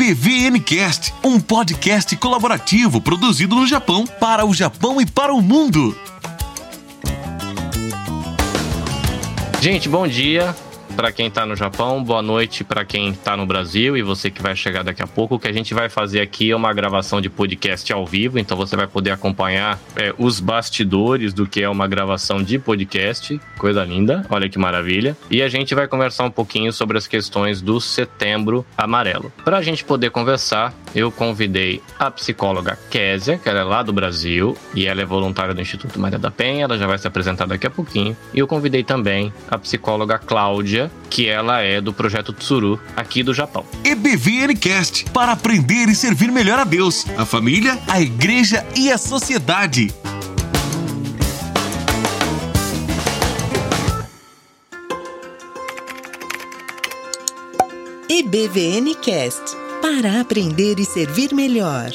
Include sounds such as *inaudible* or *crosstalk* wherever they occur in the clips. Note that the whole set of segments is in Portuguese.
EBVNcast, um podcast colaborativo produzido no Japão, para o Japão e para o mundo. Gente, bom dia para quem está no Japão, boa noite para quem está no Brasil e você que vai chegar daqui a pouco. O que a gente vai fazer aqui é uma gravação de podcast ao vivo, então você vai poder acompanhar é, os bastidores do que é uma gravação de podcast. Coisa linda, olha que maravilha. E a gente vai conversar um pouquinho sobre as questões do setembro amarelo. Para a gente poder conversar, eu convidei a psicóloga Késia, que ela é lá do Brasil e ela é voluntária do Instituto Maria da Penha, ela já vai se apresentar daqui a pouquinho. E eu convidei também a psicóloga Cláudia, que ela é do projeto Tsuru aqui do Japão. EBVNcast para aprender e servir melhor a Deus, a família, a igreja e a sociedade. EBVNcast para aprender e servir melhor.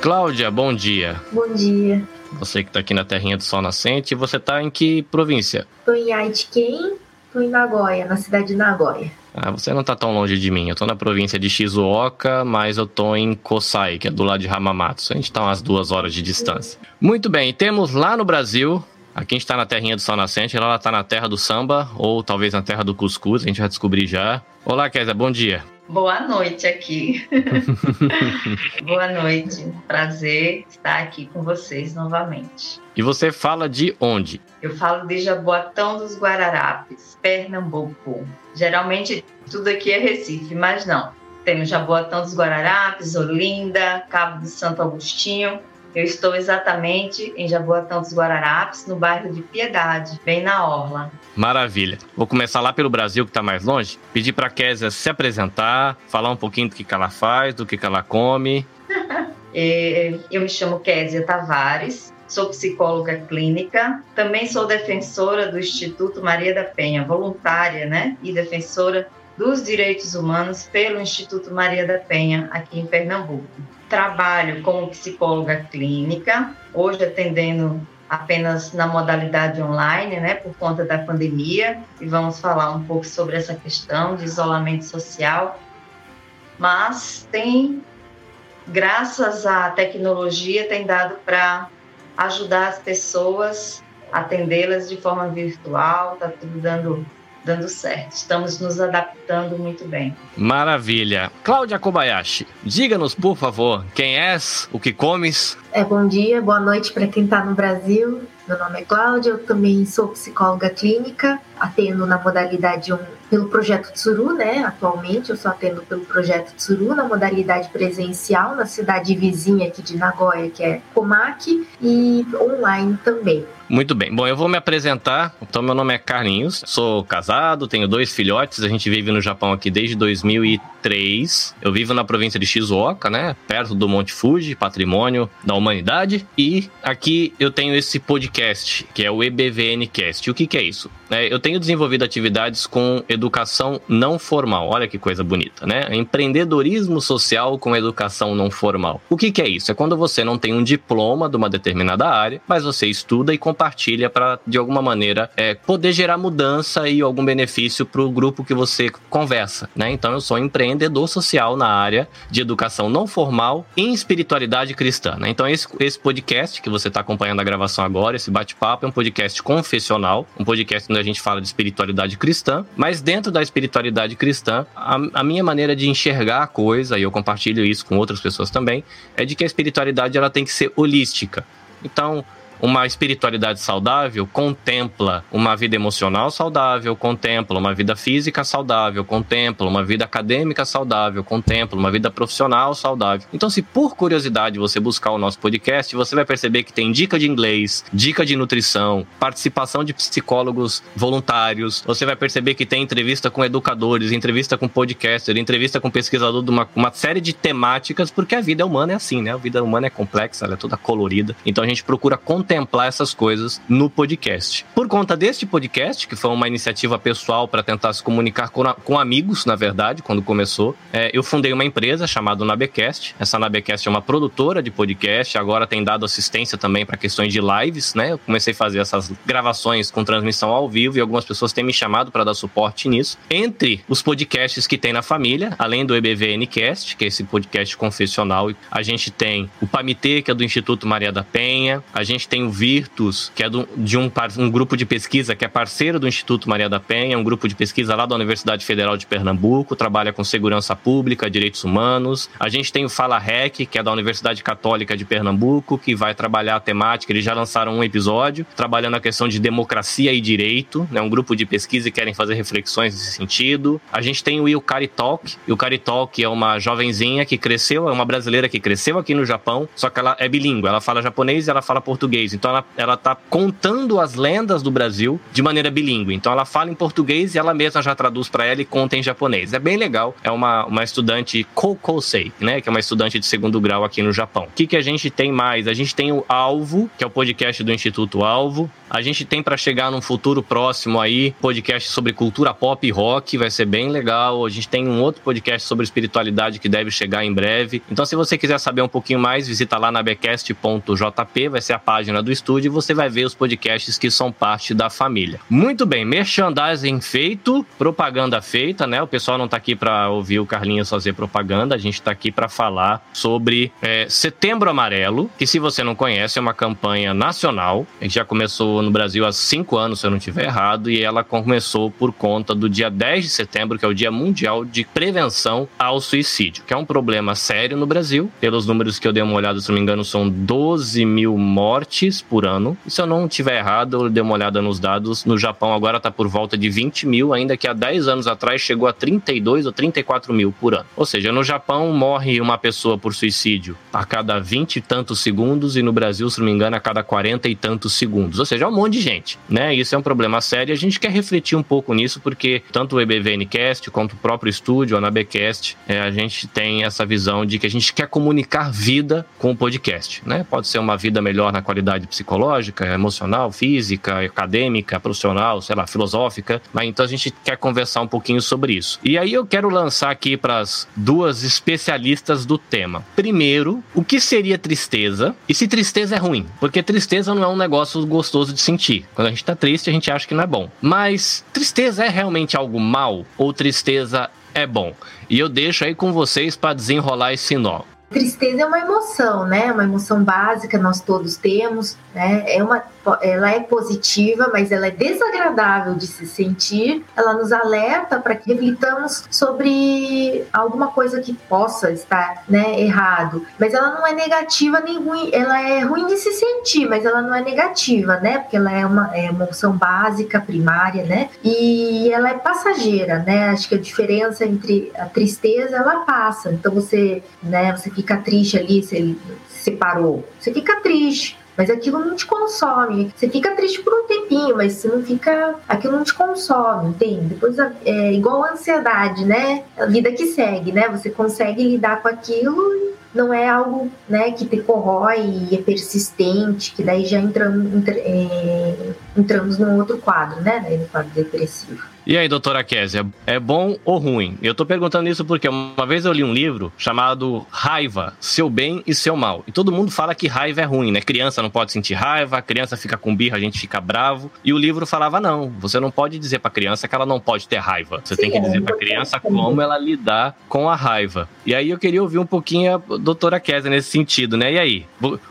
Cláudia, bom dia. Bom dia. Você que está aqui na terrinha do sol nascente, você está em que província? Estou em Aitken, Estou em Nagoya, na cidade de Nagoya. Ah, você não tá tão longe de mim. Eu tô na província de Shizuoka, mas eu tô em Kosai, que é do lado de Hamamatsu. A gente tá umas duas horas de distância. Muito bem, temos lá no Brasil. Aqui a gente tá na terrinha do sol nascente, lá ela tá na terra do samba, ou talvez na terra do cuscuz, a gente vai descobrir já. Olá, Kézia, bom dia. Boa noite aqui. *laughs* Boa noite. Prazer estar aqui com vocês novamente. E você fala de onde? Eu falo de Jaboatão dos Guararapes, Pernambuco. Geralmente tudo aqui é Recife, mas não. Tem o Jaboatão dos Guararapes, Olinda, Cabo de Santo Agostinho, eu estou exatamente em Jaboatão dos Guararapes, no bairro de Piedade, bem na Orla. Maravilha. Vou começar lá pelo Brasil, que está mais longe. Pedir para a Késia se apresentar, falar um pouquinho do que, que ela faz, do que, que ela come. *laughs* É, eu me chamo Késia Tavares, sou psicóloga clínica, também sou defensora do Instituto Maria da Penha, voluntária né, e defensora dos direitos humanos pelo Instituto Maria da Penha, aqui em Pernambuco trabalho como psicóloga clínica, hoje atendendo apenas na modalidade online, né, por conta da pandemia, e vamos falar um pouco sobre essa questão de isolamento social. Mas tem, graças à tecnologia, tem dado para ajudar as pessoas, atendê-las de forma virtual, está tudo dando dando certo. Estamos nos adaptando muito bem. Maravilha. Cláudia Kobayashi, diga-nos, por favor, quem és, o que comes? É, bom dia, boa noite para quem está no Brasil. Meu nome é Cláudia, eu também sou psicóloga clínica, atendo na modalidade 1 pelo projeto Tsuru, né? Atualmente eu só atendo pelo projeto Tsuru na modalidade presencial na cidade vizinha aqui de Nagoya, que é Komaki, e online também. Muito bem. Bom, eu vou me apresentar. Então, meu nome é Carlinhos, sou casado, tenho dois filhotes. A gente vive no Japão aqui desde 2003. Eu vivo na província de Shizuoka, né? Perto do Monte Fuji, patrimônio da humanidade. E aqui eu tenho esse podcast, que é o EBVNcast. O que, que é isso? É, eu tenho desenvolvido atividades com educação não formal. Olha que coisa bonita, né? Empreendedorismo social com educação não formal. O que, que é isso? É quando você não tem um diploma de uma determinada área, mas você estuda e compartilha para, de alguma maneira, é, poder gerar mudança e algum benefício para o grupo que você conversa, né? Então, eu sou empreendedor social na área de educação não formal em espiritualidade cristã, né? Então, esse, esse podcast que você está acompanhando a gravação agora, esse bate-papo, é um podcast confessional, um podcast onde a gente fala de espiritualidade cristã, mas dentro da espiritualidade cristã, a, a minha maneira de enxergar a coisa, e eu compartilho isso com outras pessoas também, é de que a espiritualidade ela tem que ser holística. Então, uma espiritualidade saudável contempla uma vida emocional saudável, contempla uma vida física saudável, contempla uma vida acadêmica saudável, contempla uma vida profissional saudável. Então, se por curiosidade você buscar o nosso podcast, você vai perceber que tem dica de inglês, dica de nutrição, participação de psicólogos voluntários. Você vai perceber que tem entrevista com educadores, entrevista com podcaster, entrevista com pesquisador de uma, uma série de temáticas, porque a vida humana é assim, né? A vida humana é complexa, ela é toda colorida. Então a gente procura contemplar contemplar essas coisas no podcast. Por conta deste podcast, que foi uma iniciativa pessoal para tentar se comunicar com, com, amigos, na verdade, quando começou, é, eu fundei uma empresa chamada Nabecast. Essa Nabecast é uma produtora de podcast, agora tem dado assistência também para questões de lives, né? Eu comecei a fazer essas gravações com transmissão ao vivo e algumas pessoas têm me chamado para dar suporte nisso. Entre os podcasts que tem na família, além do EBVNcast, que é esse podcast confessional, a gente tem o Pamitê, que é do Instituto Maria da Penha, a gente tem o Virtus, que é do, de um, um grupo de pesquisa que é parceiro do Instituto Maria da Penha, um grupo de pesquisa lá da Universidade Federal de Pernambuco, trabalha com segurança pública, direitos humanos. A gente tem o Fala Rec, que é da Universidade Católica de Pernambuco, que vai trabalhar a temática, eles já lançaram um episódio, trabalhando a questão de democracia e direito, né? Um grupo de pesquisa e querem fazer reflexões nesse sentido. A gente tem o Yukari Talk, Yukari Talk é uma jovenzinha que cresceu, é uma brasileira que cresceu aqui no Japão, só que ela é bilíngue, ela fala japonês e ela fala português. Então ela, ela tá contando as lendas do Brasil de maneira bilíngue. Então ela fala em português e ela mesma já traduz para ela e conta em japonês. É bem legal. É uma, uma estudante Kokosei, né? Que é uma estudante de segundo grau aqui no Japão. O que, que a gente tem mais? A gente tem o Alvo, que é o podcast do Instituto Alvo. A gente tem para chegar num futuro próximo aí podcast sobre cultura pop e rock, vai ser bem legal. A gente tem um outro podcast sobre espiritualidade que deve chegar em breve. Então, se você quiser saber um pouquinho mais, visita lá na becast.jp, vai ser a página do estúdio e você vai ver os podcasts que são parte da família. Muito bem, merchandising feito, propaganda feita, né? O pessoal não tá aqui para ouvir o Carlinhos fazer propaganda, a gente tá aqui para falar sobre é, Setembro Amarelo, que se você não conhece, é uma campanha nacional, a gente já começou no Brasil há cinco anos, se eu não estiver errado, e ela começou por conta do dia 10 de setembro, que é o Dia Mundial de Prevenção ao Suicídio, que é um problema sério no Brasil. Pelos números que eu dei uma olhada, se não me engano, são 12 mil mortes por ano. E se eu não estiver errado, eu dei uma olhada nos dados, no Japão agora está por volta de 20 mil, ainda que há 10 anos atrás chegou a 32 ou 34 mil por ano. Ou seja, no Japão morre uma pessoa por suicídio a cada 20 e tantos segundos, e no Brasil, se não me engano, a cada 40 e tantos segundos. Ou seja, é um monte de gente, né? Isso é um problema sério a gente quer refletir um pouco nisso, porque tanto o EBVNcast quanto o próprio estúdio, a Nabecast, é, a gente tem essa visão de que a gente quer comunicar vida com o podcast, né? Pode ser uma vida melhor na qualidade psicológica, emocional, física, acadêmica, profissional, sei lá, filosófica, mas então a gente quer conversar um pouquinho sobre isso. E aí eu quero lançar aqui para as duas especialistas do tema. Primeiro, o que seria tristeza e se tristeza é ruim? Porque tristeza não é um negócio gostoso de sentir. Quando a gente tá triste, a gente acha que não é bom. Mas tristeza é realmente algo mal ou tristeza é bom? E eu deixo aí com vocês para desenrolar esse nó. Tristeza é uma emoção, né? Uma emoção básica, nós todos temos, né? É uma, ela é positiva, mas ela é desagradável de se sentir. Ela nos alerta para que reflitamos sobre alguma coisa que possa estar, né, errado. Mas ela não é negativa nem ruim. Ela é ruim de se sentir, mas ela não é negativa, né? Porque ela é uma é emoção básica, primária, né? E ela é passageira, né? Acho que a diferença entre a tristeza, ela passa. Então você, né? Você fica triste ali, ele separou. Você fica triste, mas aquilo não te consome. Você fica triste por um tempinho, mas você não fica. Aquilo não te consome, entende? Depois é igual a ansiedade, né? A vida que segue, né? Você consegue lidar com aquilo não é algo né, que te corrói e é persistente, que daí já entramos, é, entramos num outro quadro, né? No quadro depressivo. E aí, doutora Késia, é bom ou ruim? Eu tô perguntando isso porque uma vez eu li um livro chamado Raiva, Seu Bem e Seu Mal. E todo mundo fala que raiva é ruim, né? Criança não pode sentir raiva, a criança fica com birra, a gente fica bravo. E o livro falava não, você não pode dizer pra criança que ela não pode ter raiva. Você Sim, tem que dizer pra criança como ela lidar com a raiva. E aí eu queria ouvir um pouquinho a doutora Késia nesse sentido, né? E aí,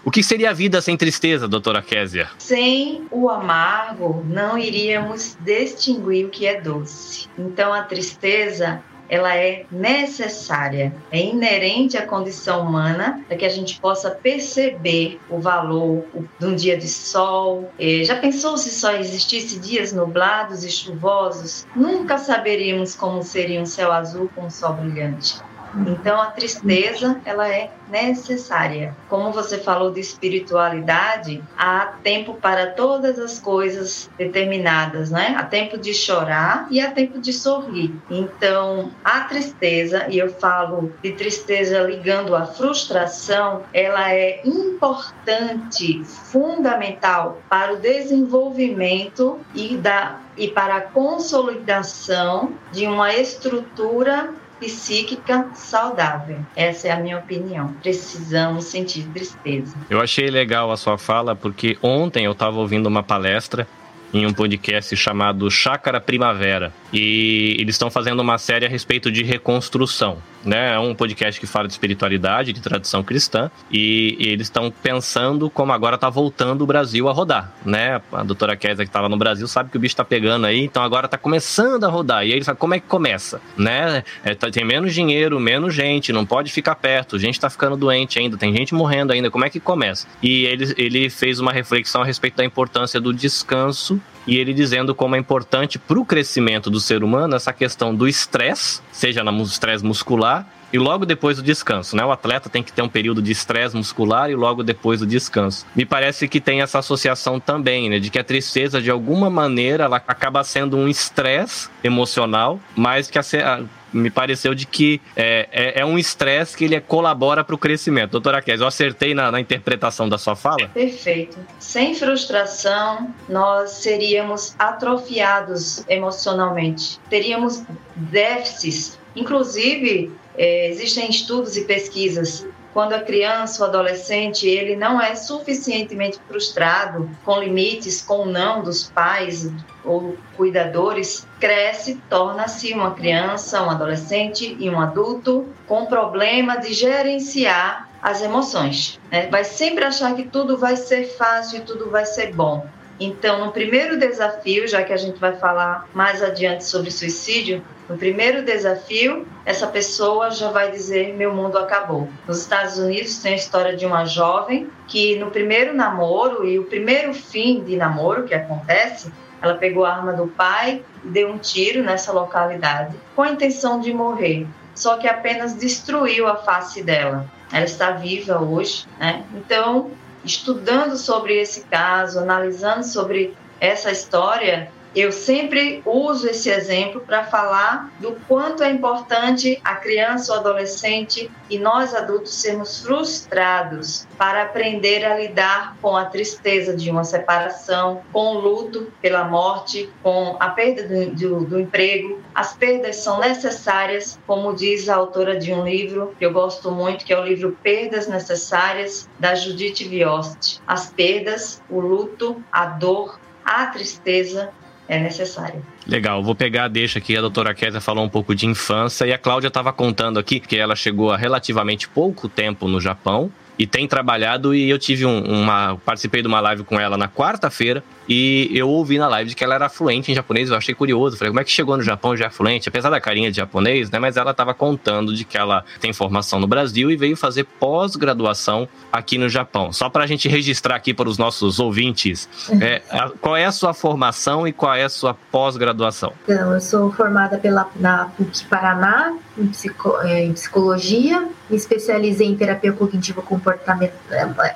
o que seria a vida sem tristeza, doutora Késia? Sem o amargo, não iríamos distinguir o que é doce. Então a tristeza ela é necessária, é inerente à condição humana para que a gente possa perceber o valor de um dia de sol. É, já pensou se só existisse dias nublados e chuvosos? Nunca saberíamos como seria um céu azul com um sol brilhante. Então a tristeza ela é necessária. Como você falou de espiritualidade, há tempo para todas as coisas determinadas, né? Há tempo de chorar e há tempo de sorrir. Então, a tristeza, e eu falo de tristeza ligando à frustração, ela é importante, fundamental para o desenvolvimento e da e para a consolidação de uma estrutura psíquica saudável. Essa é a minha opinião. Precisamos sentir tristeza. Eu achei legal a sua fala porque ontem eu estava ouvindo uma palestra em um podcast chamado Chácara Primavera. E eles estão fazendo uma série a respeito de reconstrução. Né? É um podcast que fala de espiritualidade, de tradição cristã, e, e eles estão pensando como agora está voltando o Brasil a rodar. Né? A doutora Kézia, que está lá no Brasil, sabe que o bicho está pegando aí, então agora está começando a rodar. E aí eles sabem como é que começa. Né? É, tá, tem menos dinheiro, menos gente, não pode ficar perto, gente está ficando doente ainda, tem gente morrendo ainda, como é que começa? E ele, ele fez uma reflexão a respeito da importância do descanso e ele dizendo como é importante para o crescimento do ser humano essa questão do estresse, seja no estresse muscular e logo depois do descanso, né? O atleta tem que ter um período de estresse muscular e logo depois do descanso. Me parece que tem essa associação também, né? De que a tristeza, de alguma maneira, ela acaba sendo um estresse emocional, mas que a, me pareceu de que é, é, é um estresse que ele colabora para o crescimento. Doutora Kézia, eu acertei na, na, interpretação da sua fala? Perfeito. Sem frustração, nós seríamos atrofiados emocionalmente, teríamos déficits. Inclusive, é, existem estudos e pesquisas quando a criança ou adolescente ele não é suficientemente frustrado com limites, com não dos pais ou cuidadores, cresce, torna-se uma criança, um adolescente e um adulto com problema de gerenciar as emoções. Né? Vai sempre achar que tudo vai ser fácil e tudo vai ser bom. Então, no primeiro desafio, já que a gente vai falar mais adiante sobre suicídio, no primeiro desafio, essa pessoa já vai dizer: Meu mundo acabou. Nos Estados Unidos tem a história de uma jovem que, no primeiro namoro e o primeiro fim de namoro que acontece, ela pegou a arma do pai e deu um tiro nessa localidade com a intenção de morrer, só que apenas destruiu a face dela. Ela está viva hoje, né? Então, estudando sobre esse caso, analisando sobre essa história, eu sempre uso esse exemplo para falar do quanto é importante a criança ou adolescente e nós adultos sermos frustrados para aprender a lidar com a tristeza de uma separação, com o luto pela morte, com a perda do, do, do emprego. As perdas são necessárias, como diz a autora de um livro que eu gosto muito, que é o livro Perdas Necessárias, da Judith Viost. As perdas, o luto, a dor, a tristeza é necessário. Legal, vou pegar, deixa aqui, a doutora Kézia falou um pouco de infância e a Cláudia estava contando aqui que ela chegou há relativamente pouco tempo no Japão e tem trabalhado e eu tive um, uma participei de uma live com ela na quarta-feira e eu ouvi na live de que ela era fluente em japonês, eu achei curioso, falei, como é que chegou no Japão já é fluente, apesar da carinha de japonês, né, mas ela estava contando de que ela tem formação no Brasil e veio fazer pós-graduação aqui no Japão. Só para a gente registrar aqui para os nossos ouvintes, é, a, qual é a sua formação e qual é a sua pós-graduação? Então, eu sou formada pela, na PUC Paraná, em, psico, é, em psicologia, me especializei em terapia cognitiva comportamental.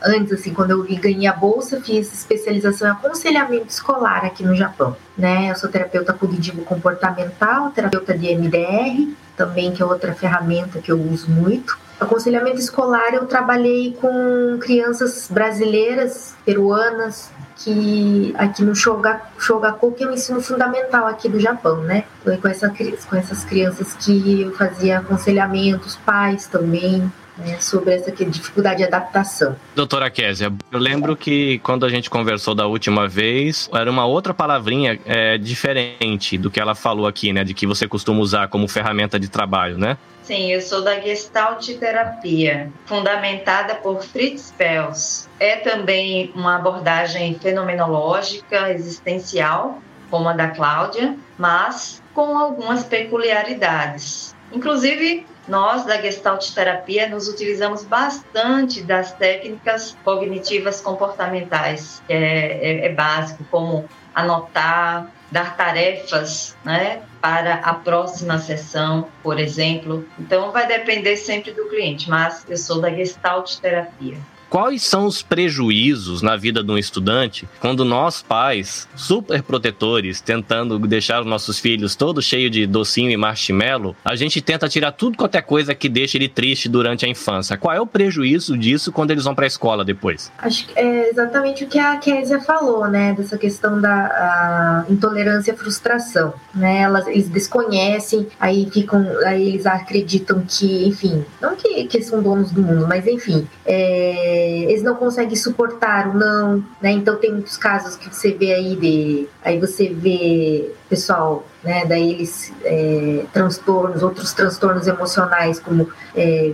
Antes, assim, quando eu ganhei a bolsa, fiz especialização em aconselhamento escolar aqui no Japão. Né? Eu sou terapeuta cognitivo comportamental, terapeuta de MDR, também que é outra ferramenta que eu uso muito. Aconselhamento escolar, eu trabalhei com crianças brasileiras, peruanas, que aqui no Shogaku, que é o ensino fundamental aqui do Japão, né? Com, essa, com essas crianças que eu fazia aconselhamentos, pais também, né, sobre essa dificuldade de adaptação. Doutora Késia, eu lembro que quando a gente conversou da última vez, era uma outra palavrinha é, diferente do que ela falou aqui, né? De que você costuma usar como ferramenta de trabalho, né? Sim, eu sou da Gestalt Terapia, fundamentada por Fritz Pels. É também uma abordagem fenomenológica, existencial, como a da Cláudia, mas com algumas peculiaridades. Inclusive, nós da Gestalt Terapia nos utilizamos bastante das técnicas cognitivas comportamentais, que é, é, é básico, como anotar, dar tarefas, né, para a próxima sessão, por exemplo. Então vai depender sempre do cliente, mas eu sou da Gestalt Terapia. Quais são os prejuízos na vida de um estudante quando nós, pais, super protetores, tentando deixar os nossos filhos todos cheios de docinho e marshmallow, a gente tenta tirar tudo quanto é coisa que deixa ele triste durante a infância? Qual é o prejuízo disso quando eles vão para a escola depois? Acho que é exatamente o que a Kézia falou, né? Dessa questão da intolerância e frustração, né? Elas, eles desconhecem, aí ficam, aí eles acreditam que, enfim, não que, que são donos do mundo, mas enfim, é eles não conseguem suportar o não, né? Então tem muitos casos que você vê aí de, aí você vê pessoal, né? Daí eles é, transtornos, outros transtornos emocionais como é,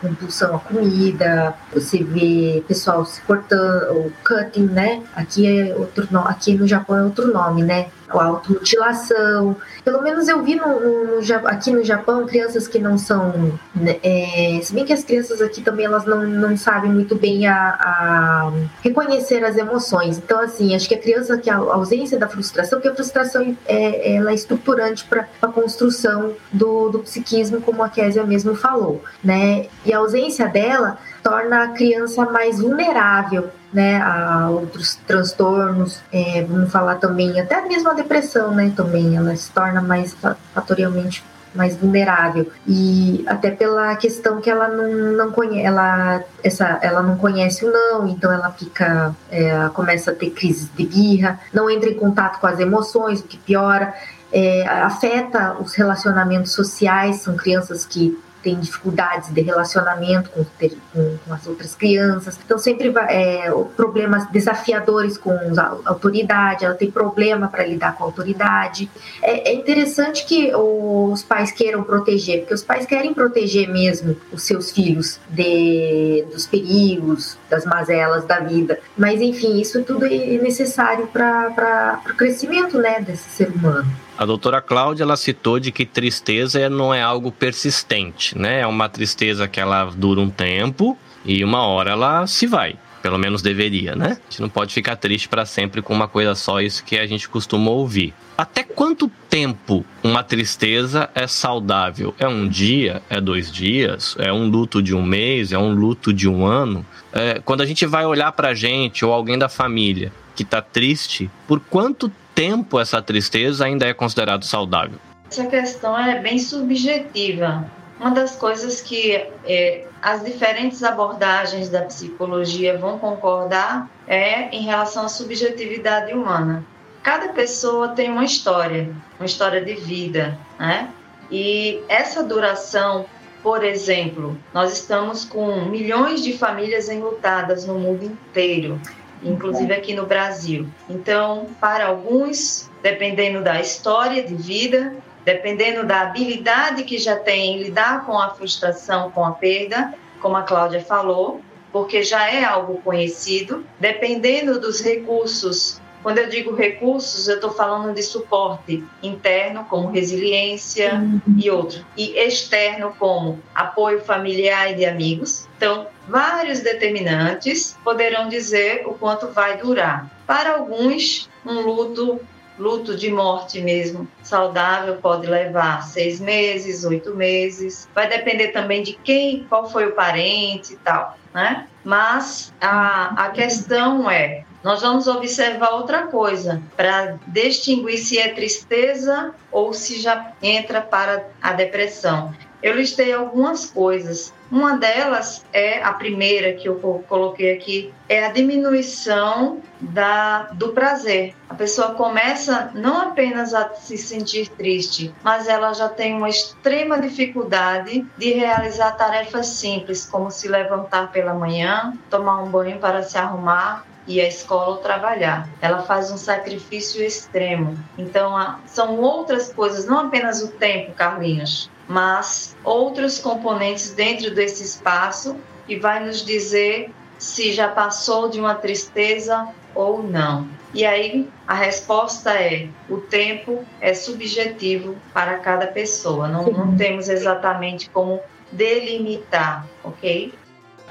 compulsão à comida, você vê pessoal se cortando, o cutting, né? Aqui é outro, aqui no Japão é outro nome, né? A automutilação, pelo menos eu vi no, no, aqui no Japão crianças que não são. Né, é, se bem que as crianças aqui também elas não, não sabem muito bem a, a reconhecer as emoções. Então, assim, acho que a criança que a ausência da frustração, porque a frustração é, ela é estruturante para a construção do, do psiquismo, como a Késia mesmo falou, né? E a ausência dela torna a criança mais vulnerável né, a outros transtornos, é, vamos falar também, até mesmo a depressão, né, também, ela se torna mais fatorialmente mais vulnerável. E até pela questão que ela não, não conhece ela essa ela não conhece o não então ela fica é, começa a ter crises de birra não entra em contato com as emoções o que piora é, afeta os relacionamentos sociais são crianças que tem dificuldades de relacionamento com, com, com as outras crianças. Então, sempre é, problemas desafiadores com a autoridade, ela tem problema para lidar com a autoridade. É, é, interessante que os pais queiram proteger, porque os pais querem proteger mesmo os seus filhos de, dos perigos, das mazelas da vida. Mas, enfim, isso tudo é necessário para o crescimento né, desse ser humano. A doutora Cláudia ela citou de que tristeza não é algo persistente, né? É uma tristeza que ela dura um tempo e uma hora ela se vai. Pelo menos deveria, né? A gente não pode ficar triste para sempre com uma coisa só, isso que a gente costuma ouvir. Até quanto tempo uma tristeza é saudável? É um dia? É dois dias? É um luto de um mês? É um luto de um ano? É, quando a gente vai olhar pra gente ou alguém da família que tá triste, por quanto tempo essa tristeza ainda é considerado saudável? Essa questão é bem subjetiva. Uma das coisas que é, as diferentes abordagens da psicologia vão concordar é em relação à subjetividade humana. Cada pessoa tem uma história, uma história de vida, né? E essa duração, por exemplo, nós estamos com milhões de famílias enlutadas no mundo inteiro inclusive aqui no Brasil. Então, para alguns, dependendo da história de vida, dependendo da habilidade que já tem em lidar com a frustração, com a perda, como a Cláudia falou, porque já é algo conhecido, dependendo dos recursos quando eu digo recursos, eu estou falando de suporte interno, como resiliência uhum. e outro, e externo, como apoio familiar e de amigos. Então, vários determinantes poderão dizer o quanto vai durar. Para alguns, um luto, luto de morte mesmo, saudável, pode levar seis meses, oito meses. Vai depender também de quem, qual foi o parente e tal, né? Mas a, a questão é nós vamos observar outra coisa para distinguir se é tristeza ou se já entra para a depressão. Eu listei algumas coisas. Uma delas é a primeira que eu coloquei aqui, é a diminuição da, do prazer. A pessoa começa não apenas a se sentir triste, mas ela já tem uma extrema dificuldade de realizar tarefas simples, como se levantar pela manhã, tomar um banho para se arrumar, ir à escola ou trabalhar. Ela faz um sacrifício extremo. Então, são outras coisas, não apenas o tempo, Carlinhos, mas outros componentes dentro desse espaço que vai nos dizer se já passou de uma tristeza ou não. E aí a resposta é: o tempo é subjetivo para cada pessoa, não, não temos exatamente como delimitar, ok?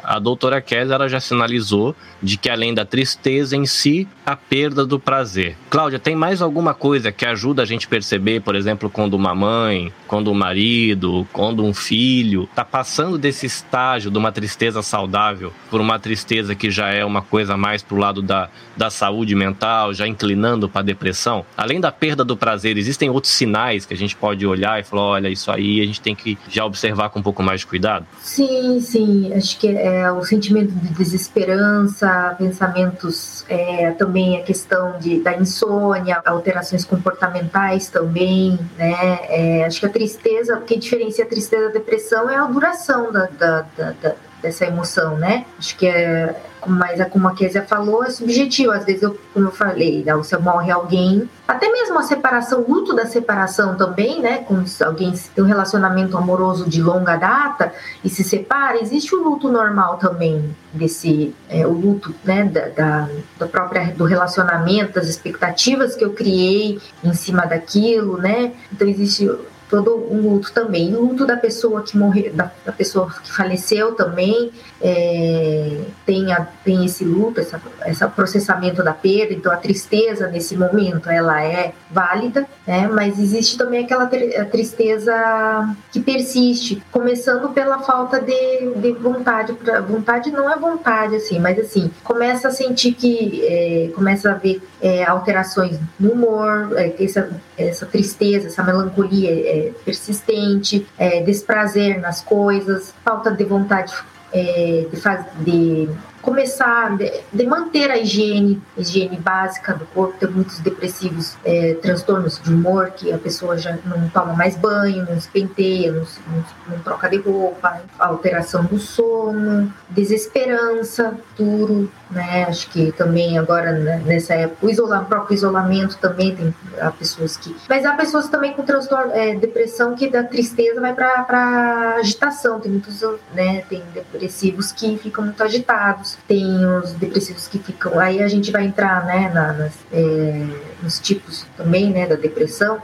A doutora Kézia ela já sinalizou de que além da tristeza em si, a perda do prazer. Cláudia, tem mais alguma coisa que ajuda a gente perceber, por exemplo, quando uma mãe, quando um marido, quando um filho está passando desse estágio de uma tristeza saudável por uma tristeza que já é uma coisa mais pro lado da, da saúde mental, já inclinando para a depressão? Além da perda do prazer, existem outros sinais que a gente pode olhar e falar, olha, isso aí a gente tem que já observar com um pouco mais de cuidado? Sim, sim. Acho que é o sentimento de desesperança, pensamentos, é, também a questão de, da insônia, alterações comportamentais também, né? É, acho que a tristeza, o que diferencia a tristeza da depressão é a duração da, da, da, da dessa emoção, né? Acho que é, mas é como a Kézia falou, é subjetivo. Às vezes, eu, como eu falei, né, você morre alguém, até mesmo a separação, o luto da separação também, né? Quando alguém tem um relacionamento amoroso de longa data e se separa, existe o luto normal também desse, é, o luto, né? Da, da, da, própria do relacionamento, das expectativas que eu criei em cima daquilo, né? Então existe todo um luto também. O luto da pessoa que morreu, da, da pessoa que faleceu também é, tem, a, tem esse luto, essa, esse processamento da perda, então a tristeza nesse momento ela é válida, né? mas existe também aquela tristeza que persiste, começando pela falta de, de vontade, pra, vontade não é vontade assim, mas assim, começa a sentir que, é, começa a ver é, alterações no humor, é, essa, essa tristeza, essa melancolia persistente, é, desprazer nas coisas, falta de vontade é, de, faz, de começar de, de, manter a higiene, higiene básica do corpo. Tem muitos depressivos, é, transtornos de humor, que a pessoa já não toma mais banho, não se penteia, não, não, não troca de roupa, alteração do sono, desesperança, duro, né? Acho que também agora né, nessa época o isola, próprio isolamento também tem há pessoas que, mas há pessoas também com transtorno, é, depressão que da tristeza vai para agitação. Tem muitos, né? Tem depressivos que ficam muito agitados, tem os depressivos que ficam. Aí a gente vai entrar, né? Na, nas, é, nos tipos também, né? Da depressão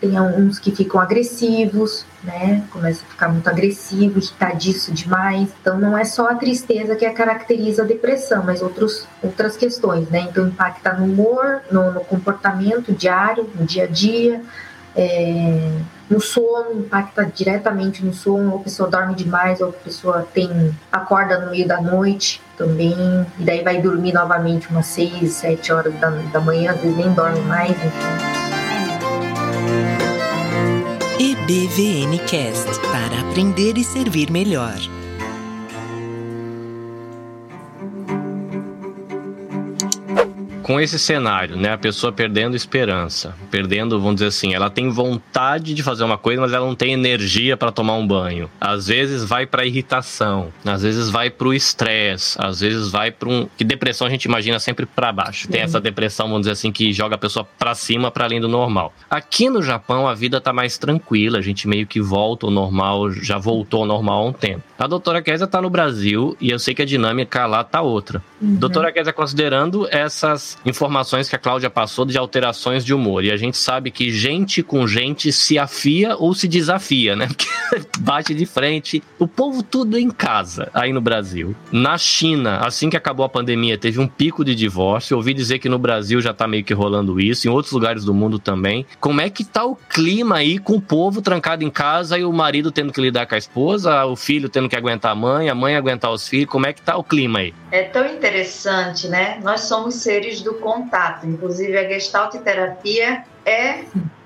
tem uns que ficam agressivos, né? Começa a ficar muito agressivo, irritadiço demais. Então não é só a tristeza que caracteriza a depressão, mas outros, outras questões, né? Então impacta no humor, no, no comportamento diário, no dia a dia, é, no sono, impacta diretamente no sono, ou a pessoa dorme demais, ou a pessoa tem acorda no meio da noite também, e daí vai dormir novamente umas 6, 7 horas da, da manhã, às vezes nem dorme mais, enfim. EBVN Cast para aprender e servir melhor. Com esse cenário, né, a pessoa perdendo esperança, perdendo, vamos dizer assim, ela tem vontade de fazer uma coisa, mas ela não tem energia para tomar um banho. Às vezes vai para irritação, às vezes vai para o estresse, às vezes vai para um que depressão a gente imagina sempre para baixo. Tem uhum. essa depressão, vamos dizer assim, que joga a pessoa para cima, para além do normal. Aqui no Japão a vida tá mais tranquila, a gente meio que volta ao normal, já voltou ao normal há um tempo. A doutora Kézia tá no Brasil e eu sei que a dinâmica lá tá outra. Uhum. Doutora Kézia, considerando essas informações que a Cláudia passou de alterações de humor. E a gente sabe que gente com gente se afia ou se desafia, né? *laughs* Porque bate de frente. O povo tudo em casa aí no Brasil. Na China, assim que acabou a pandemia, teve um pico de divórcio. Eu ouvi dizer que no Brasil já tá meio que rolando isso, em outros lugares do mundo também. Como é que tá o clima aí com o povo trancado em casa e o marido tendo que lidar com a esposa, o filho tendo que aguentar a mãe, a mãe aguentar os filhos? Como é que tá o clima aí? É tão interessante, né? Nós somos seres do contato. Inclusive, a Gestalt terapia é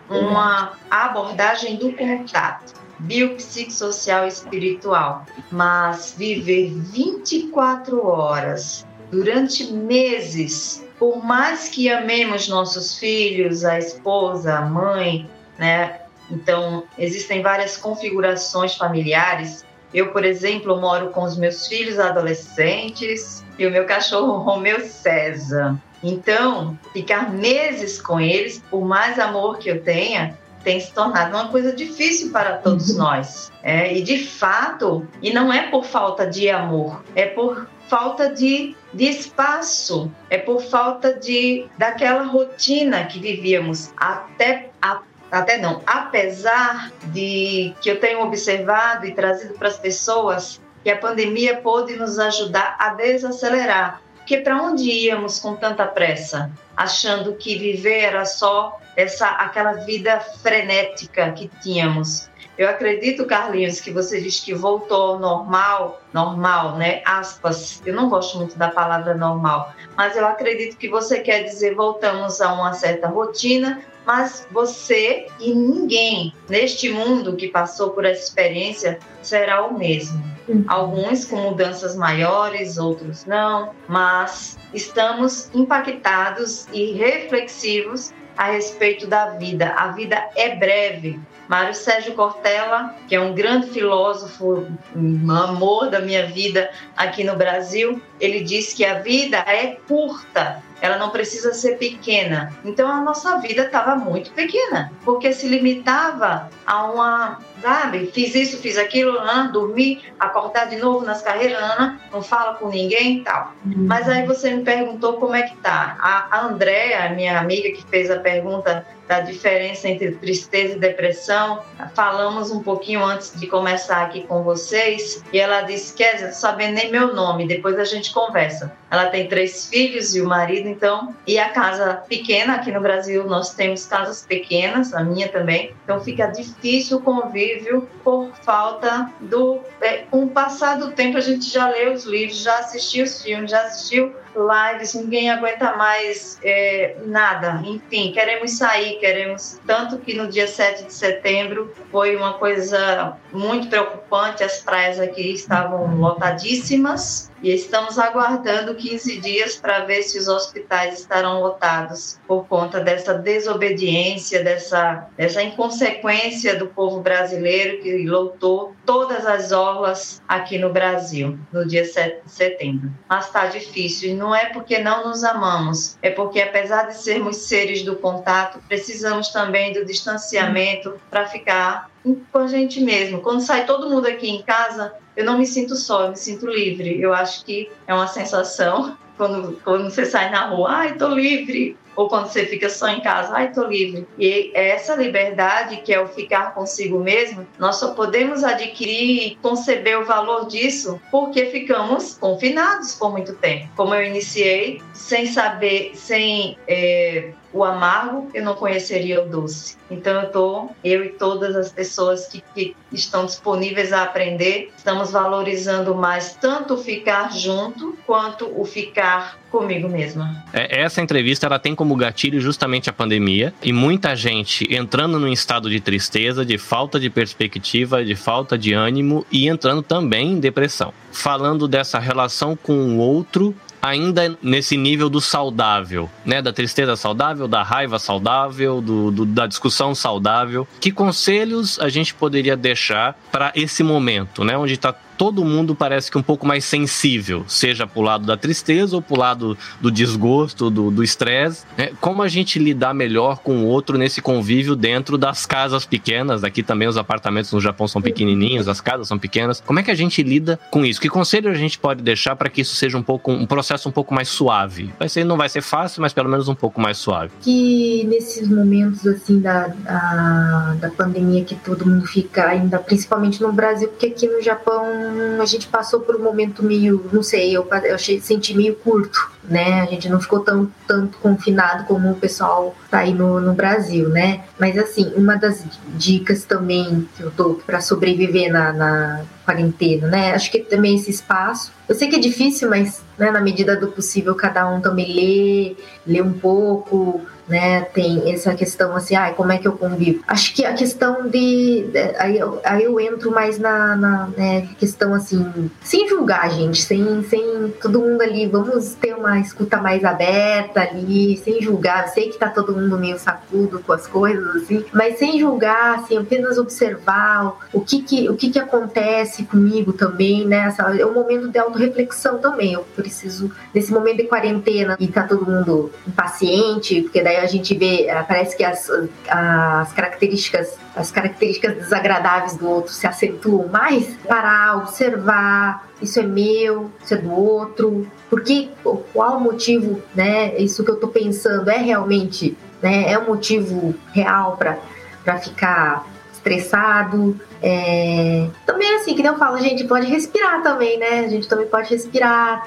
uma abordagem do contato biopsicossocial e espiritual, mas viver 24 horas durante meses, por mais que amemos nossos filhos, a esposa, a mãe, né? Então, existem várias configurações familiares. Eu, por exemplo, moro com os meus filhos adolescentes e o meu cachorro *laughs* Romeu César. Então, ficar meses com eles, por mais amor que eu tenha, tem se tornado uma coisa difícil para todos uhum. nós. É, e de fato, e não é por falta de amor, é por falta de, de espaço, é por falta de daquela rotina que vivíamos até a, até não, apesar de que eu tenho observado e trazido para as pessoas E a pandemia pôde nos ajudar a desacelerar. Porque para onde íamos com tanta pressa? Achando que viver era só essa aquela vida frenética que tínhamos. Eu acredito, Carlinhos, que você diz que voltou ao normal, normal, né? Aspas. Eu não gosto muito da palavra normal, mas eu acredito que você quer dizer voltamos a uma certa rotina, mas você e ninguém neste mundo que passou por essa experiência será o mesmo. Uhum. Alguns com mudanças maiores, outros não, mas estamos impactados e reflexivos a respeito da vida. A vida é breve. Mário Sérgio Cortella, que é um grande filósofo, um amor da minha vida aqui no Brasil, ele diz que a vida é curta, ela não precisa ser pequena. Então a nossa vida estava muito pequena, porque se limitava a uma, sabe, fiz isso, fiz aquilo, ah, dormi, acordar de novo nas carreiras, ah, não fala com ninguém e tal. Uhum. Mas aí você me perguntou como é que tá. A, a Andréa, minha amiga que fez a pergunta da diferença entre tristeza e depressão, falamos um pouquinho antes de começar aqui com vocês, e ela disse, Kézia, não sabendo nem meu nome, depois a gente conversa. Ela tem três filhos e o marido, então, e a casa pequena, aqui no Brasil nós temos casas pequenas, a minha também, então fica difícil o convívio por falta do... É, com o passar do tempo a gente já leu os livros, já assistiu os filmes, já assistiu lives, ninguém aguenta mais é, nada. Enfim, queremos sair, queremos. Tanto que no dia 7 de setembro foi uma coisa muito preocupante, as praias aqui estavam lotadíssimas e estamos aguardando 15 dias para ver se os hospitais estarão lotados por conta dessa desobediência, dessa, dessa inconsequência do povo brasileiro que lotou todas as orlas aqui no Brasil no dia 7 de setembro. Mas está difícil não é porque não nos amamos, é porque apesar de sermos seres do contato, precisamos também do distanciamento para ficar com a gente mesmo. Quando sai todo mundo aqui em casa, eu não me sinto só, eu me sinto livre. Eu acho que é uma sensação *laughs* quando, quando você sai na rua, ai, tô livre. Ou quando você fica só em casa, ai, tô livre. E essa liberdade, que é o ficar consigo mesmo, nós só podemos adquirir e conceber o valor disso porque ficamos confinados por muito tempo. Como eu iniciei, sem saber, sem é, o amargo, eu não conheceria o doce. Então eu tô, eu e todas as pessoas que, que estão disponíveis a aprender, estamos valorizando mais tanto ficar junto quanto o ficar comigo mesma. É, essa entrevista ela tem como gatilho justamente a pandemia e muita gente entrando num estado de tristeza, de falta de perspectiva, de falta de ânimo e entrando também em depressão. Falando dessa relação com o outro ainda nesse nível do saudável, né? Da tristeza saudável, da raiva saudável, do, do da discussão saudável. Que conselhos a gente poderia deixar para esse momento, né? Onde está todo mundo parece que um pouco mais sensível, seja pro lado da tristeza ou pro lado do desgosto, do estresse. Né? Como a gente lidar melhor com o outro nesse convívio dentro das casas pequenas? Aqui também os apartamentos no Japão são pequenininhos, as casas são pequenas. Como é que a gente lida com isso? Que conselho a gente pode deixar para que isso seja um pouco um processo um pouco mais suave? Vai ser, não vai ser fácil, mas pelo menos um pouco mais suave. Que nesses momentos assim da, da, da pandemia que todo mundo fica ainda, principalmente no Brasil, porque aqui no Japão a gente passou por um momento meio, não sei, eu, eu achei, senti meio curto, né? A gente não ficou tão tanto confinado como o pessoal tá aí no, no Brasil, né? Mas assim, uma das dicas também que eu dou para sobreviver na, na quarentena, né? Acho que também esse espaço. Eu sei que é difícil, mas né, na medida do possível cada um também lê, lê um pouco, né? Tem essa questão assim, ah, como é que eu convivo? Acho que a questão de. Aí eu, aí eu entro mais na, na né, questão assim, sem julgar, gente, sem, sem todo mundo ali, vamos ter uma escuta mais aberta ali, sem julgar. Eu sei que tá todo mundo meio sacudo com as coisas, assim, mas sem julgar, assim, apenas observar o que que, o que, que acontece comigo também, né? É um momento de autorreflexão também. Eu preciso, nesse momento de quarentena, e tá todo mundo impaciente, porque daí a gente vê, eh, parece que as, as características as características desagradáveis do outro se acentuam mais, parar, observar, isso é meu, isso é do outro, porque qual o motivo, né? Isso que eu tô pensando é realmente, né? É um motivo real para para ficar estressado. É... Também assim, que eu falo, a gente pode respirar também, né? A gente também pode respirar,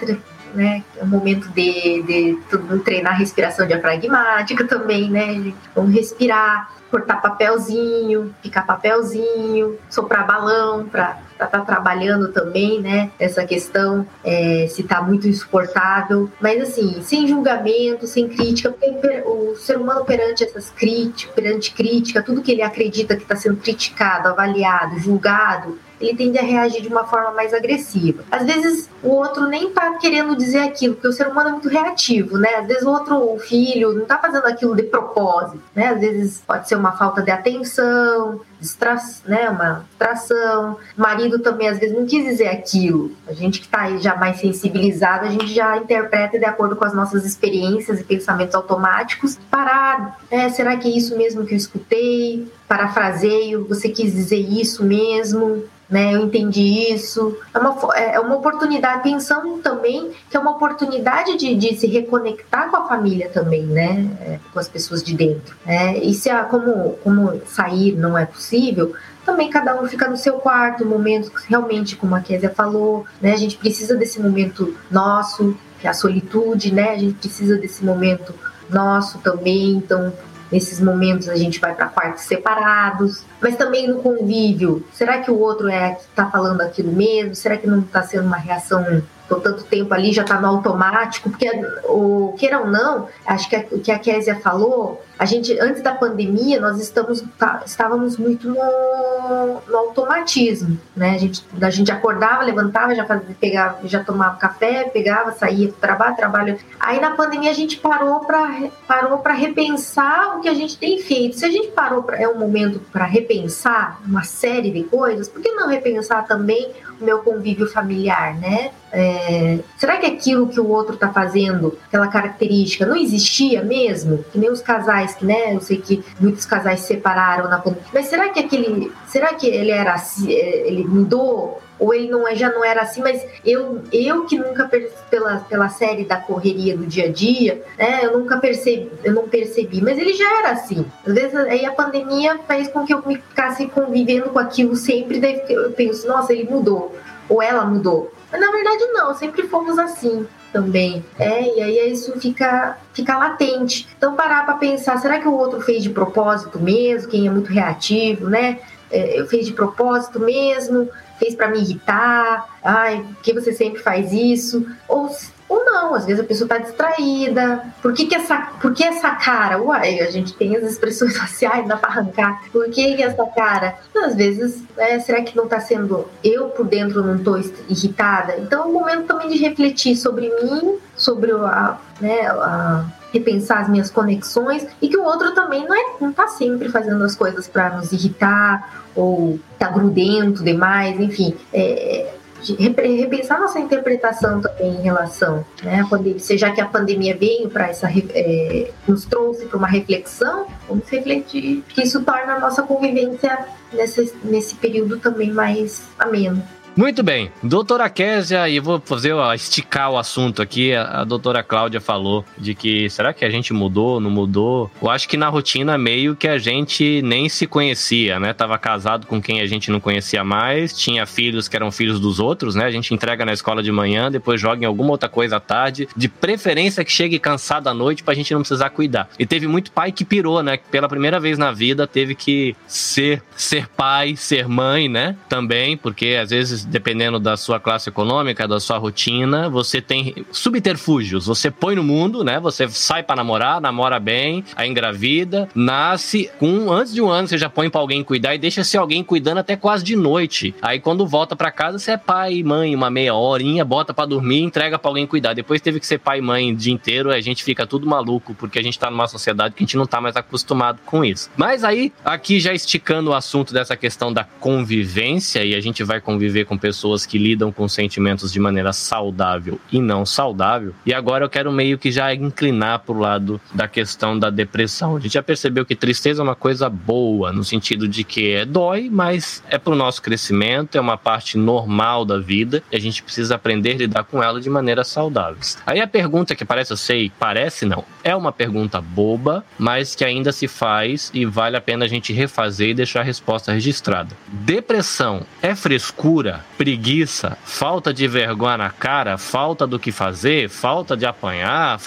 né? É um momento de, de todo mundo treinar respiração diafragmática também, né? Vamos respirar, cortar papelzinho, picar papelzinho, soprar balão para estar tá trabalhando também, né? Essa questão é, se está muito insuportável, mas assim, sem julgamento, sem crítica, porque o ser humano perante essas críticas, perante crítica, tudo que ele acredita que está sendo criticado, avaliado, julgado, ele tende a reagir de uma forma mais agressiva. Às vezes o outro nem tá querendo dizer aquilo, porque o ser humano é muito reativo, né? Às vezes o outro o filho não tá fazendo aquilo de propósito, né? Às vezes pode ser uma falta de atenção, distra né, uma distração. O marido também às vezes não quis dizer aquilo. A gente que aí já mais sensibilizado, a gente já interpreta de acordo com as nossas experiências e pensamentos automáticos. Parar, né, será que é isso mesmo que eu escutei? Parafraseio, você quis dizer isso mesmo? Né? Eu entendi isso. É uma, é, é uma oportunidade, pensando também que é uma oportunidade de, de se reconectar com a família também, né? É, com as pessoas de dentro. Né? E se a, como, como sair não é possível, também cada um fica no seu quarto, momentos realmente, como a Kézia falou, né? A gente precisa desse momento nosso, que é a solitude, né? A gente precisa desse momento nosso também, então Nesses momentos a gente vai para quartos separados, mas também no convívio. Será que o outro é que está falando aquilo mesmo? Será que não está sendo uma reação Tô tanto tempo ali, já está no automático, porque, o, queira ou não, acho que o que a Késia falou, a gente, antes da pandemia, nós estamos, tá, estávamos muito no, no, automatismo, né? A gente, a gente acordava, levantava, já fazia, pegava, já tomava café, pegava, saía para trabalho, trabalho. Aí na pandemia a gente parou para parou para repensar o que a gente tem feito. Se a gente parou para é um momento para repensar uma série de coisas, por que não repensar também o meu convívio familiar, né? É, será que aquilo que o outro está fazendo, aquela característica, não existia mesmo? Que nem os casais que, né? Eu sei que muitos casais se separaram na pandemia. Mas será que aquele, será que ele era assim, ele mudou? ou ele não é, já não era assim, mas eu, eu que nunca pela, pela série da correria do dia a dia, né, eu nunca percebi, eu não percebi, mas ele já era assim. Às vezes aí a pandemia fez com que eu me ficasse convivendo com aquilo sempre, daí eu penso, nossa, ele mudou, ou ela mudou. Na verdade não, sempre fomos assim também. É, e aí isso fica, fica latente. Então parar para pensar, será que o outro fez de propósito mesmo? Quem é muito reativo, né? É, fez de propósito mesmo? fez para me irritar, ai, que você sempre faz isso? Ou, ou não, às vezes a pessoa está distraída. Por que, que essa, por que essa cara? Uai, a gente tem as expressões *laughs* sociais, dá para arrancar. Por que, essa cara? Às vezes, né, será que não está sendo eu por dentro não estou irritada? Então é um momento também de refletir sobre mim, sobre a, né, a repensar as minhas conexões e que o outro também não, é, tá sempre fazendo as coisas para nos irritar ou tá grudento demais, enfim. É, repensar nossa interpretação também em relação, né, pandemia, seja que a pandemia veio para essa é, nos trouxe para uma reflexão, vamos refletir que isso torna a nossa convivência nesse, nesse período também mais ameno. Muito bem, doutora Késia, e vou fazer esticar o assunto aqui. A, a, doutora Cláudia falou de que será que a gente mudou, não mudou? Eu acho que na rotina meio que a gente nem se conhecia, né? Tava casado com quem a gente não conhecia mais, tinha filhos que eram filhos dos outros, né? A gente entrega na escola de manhã, depois joga em alguma outra coisa à tarde, de preferência que chegue cansado à noite pra gente não precisar cuidar. E teve muito pai que pirou, né? Pela primeira vez na vida teve que ser ser pai, ser mãe, né? Também, porque às vezes dependendo da sua classe econômica, da sua rotina, você tem subterfúgios. Você põe no mundo, né? Você sai para namorar, namora bem, aí engravida, nasce com antes de um ano você já põe para alguém cuidar e deixa se alguém cuidando até quase de noite. Aí quando volta para casa você é pai, mãe, uma meia horinha, bota para dormir, entrega para alguém cuidar. Depois teve que ser pai e mãe o dia inteiro, a gente fica tudo maluco porque a gente tá numa sociedade que a gente não tá mais acostumado com isso. Mas aí aqui já esticando o assunto dessa questão da convivência e a gente vai conviver com com pessoas que lidam com sentimentos de maneira saudável e não saudável. E agora eu quero meio que já inclinar para o lado da questão da depressão. A gente já percebeu que tristeza é uma coisa boa, no sentido de que é dói, mas é para o nosso crescimento, é uma parte normal da vida e a gente precisa aprender a lidar com ela de maneira saudável. Aí a pergunta que parece, eu sei, parece não, é uma pergunta boba, mas que ainda se faz e vale a pena a gente refazer e deixar a resposta registrada. Depressão é frescura, preguiça, falta de vergonha na cara, falta do que fazer, falta de apanhar?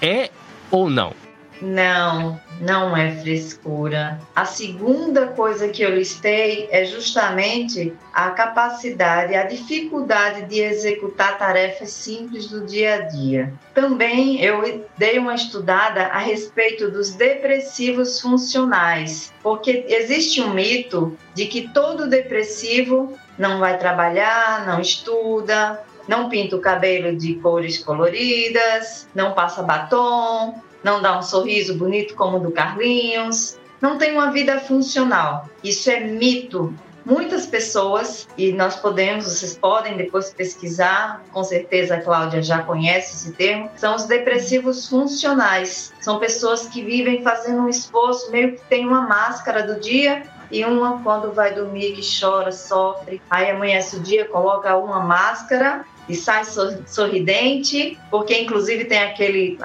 É ou não? Não, não é frescura. A segunda coisa que eu listei é justamente a capacidade, a dificuldade de executar tarefas simples do dia a dia. Também eu dei uma estudada a respeito dos depressivos funcionais, porque existe um mito de que todo depressivo não vai trabalhar, não estuda, não pinta o cabelo de cores coloridas, não passa batom, não dá um sorriso bonito como o do Carlinhos, não tem uma vida funcional. Isso é mito. Muitas pessoas, e nós podemos, vocês podem depois pesquisar, com certeza a Cláudia já conhece esse termo, são os depressivos funcionais. São pessoas que vivem fazendo um esforço, meio que tem uma máscara do dia e uma quando vai dormir que chora, sofre, aí amanhece o dia, coloca uma máscara e sai sorridente, porque inclusive tem aquele,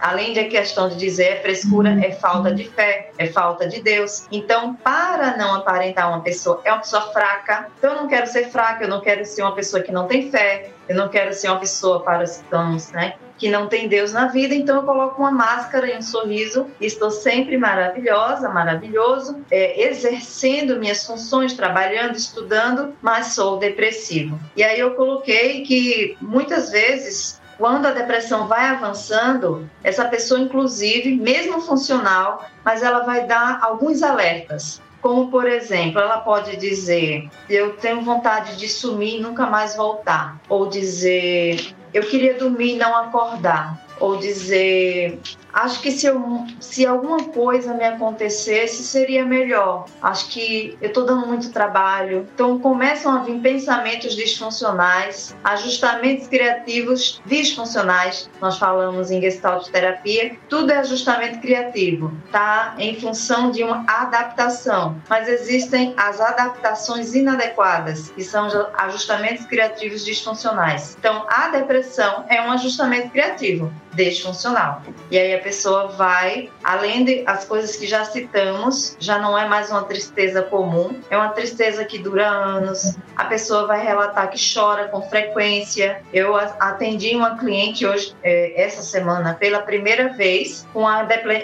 além da questão de dizer é frescura, é falta de fé, é falta de Deus. Então, para não aparentar uma pessoa, é uma pessoa fraca. Então, eu não quero ser fraca, eu não quero ser uma pessoa que não tem fé, eu não quero ser uma pessoa para os tons, né? Que não tem Deus na vida, então eu coloco uma máscara e um sorriso. Estou sempre maravilhosa, maravilhoso, é, exercendo minhas funções, trabalhando, estudando, mas sou depressivo. E aí eu coloquei que muitas vezes quando a depressão vai avançando, essa pessoa, inclusive, mesmo funcional, mas ela vai dar alguns alertas. Como, por exemplo, ela pode dizer: Eu tenho vontade de sumir e nunca mais voltar. Ou dizer: Eu queria dormir e não acordar. Ou dizer: Acho que se, eu, se alguma coisa me acontecesse, seria melhor. Acho que eu estou dando muito trabalho. Então começam a vir pensamentos disfuncionais, ajustamentos criativos disfuncionais. Nós falamos em Gestalt terapia. Tudo é ajustamento criativo, tá? Em função de uma adaptação. Mas existem as adaptações inadequadas, que são ajustamentos criativos disfuncionais. Então a depressão é um ajustamento criativo disfuncional. E aí a pessoa vai, além de as coisas que já citamos, já não é mais uma tristeza comum, é uma tristeza que dura anos. A pessoa vai relatar que chora com frequência. Eu atendi uma cliente hoje, é, essa semana, pela primeira vez, com a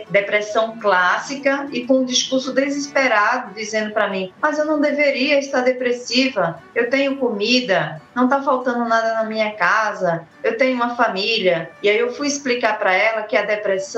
depressão clássica e com um discurso desesperado, dizendo para mim: Mas eu não deveria estar depressiva, eu tenho comida, não está faltando nada na minha casa, eu tenho uma família. E aí eu fui explicar para ela que a depressão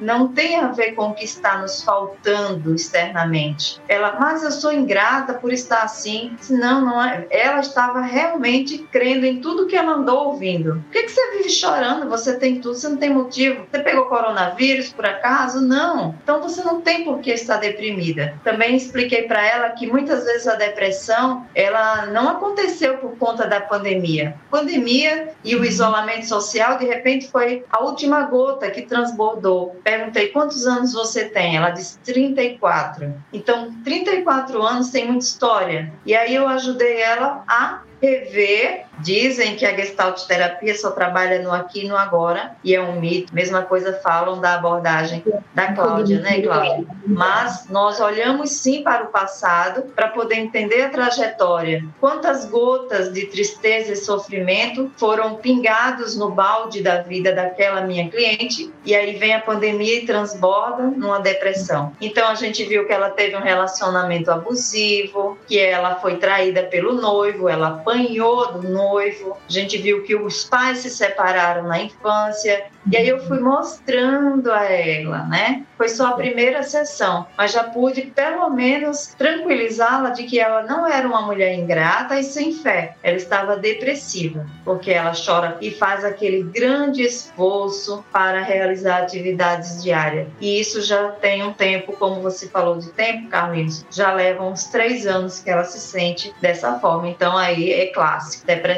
não tem a ver com o que está nos faltando externamente. Ela, mas eu sou ingrata por estar assim. Não, não é. Ela estava realmente crendo em tudo que ela andou ouvindo. Por que, que você vive chorando? Você tem tudo, você não tem motivo. Você pegou coronavírus por acaso? Não. Então você não tem por que estar deprimida. Também expliquei para ela que muitas vezes a depressão ela não aconteceu por conta da pandemia. Pandemia e o isolamento isolamento social, de repente foi a última gota que transbordou. Perguntei quantos anos você tem? Ela disse 34. Então, 34 anos tem muita história. E aí eu ajudei ela a rever Dizem que a Gestalt terapia só trabalha no aqui e no agora, e é um mito. Mesma coisa falam da abordagem da Cláudia, né, Cláudia? Mas nós olhamos sim para o passado para poder entender a trajetória. Quantas gotas de tristeza e sofrimento foram pingados no balde da vida daquela minha cliente, e aí vem a pandemia e transborda numa depressão. Então a gente viu que ela teve um relacionamento abusivo, que ela foi traída pelo noivo, ela apanhou do noivo noivo, a gente viu que os pais se separaram na infância, e aí eu fui mostrando a ela, né? Foi só a primeira sessão, mas já pude pelo menos tranquilizá-la de que ela não era uma mulher ingrata e sem fé. Ela estava depressiva, porque ela chora e faz aquele grande esforço para realizar atividades diárias. E isso já tem um tempo, como você falou de tempo, Carlinhos, já leva uns três anos que ela se sente dessa forma. Então aí é clássico, depressão.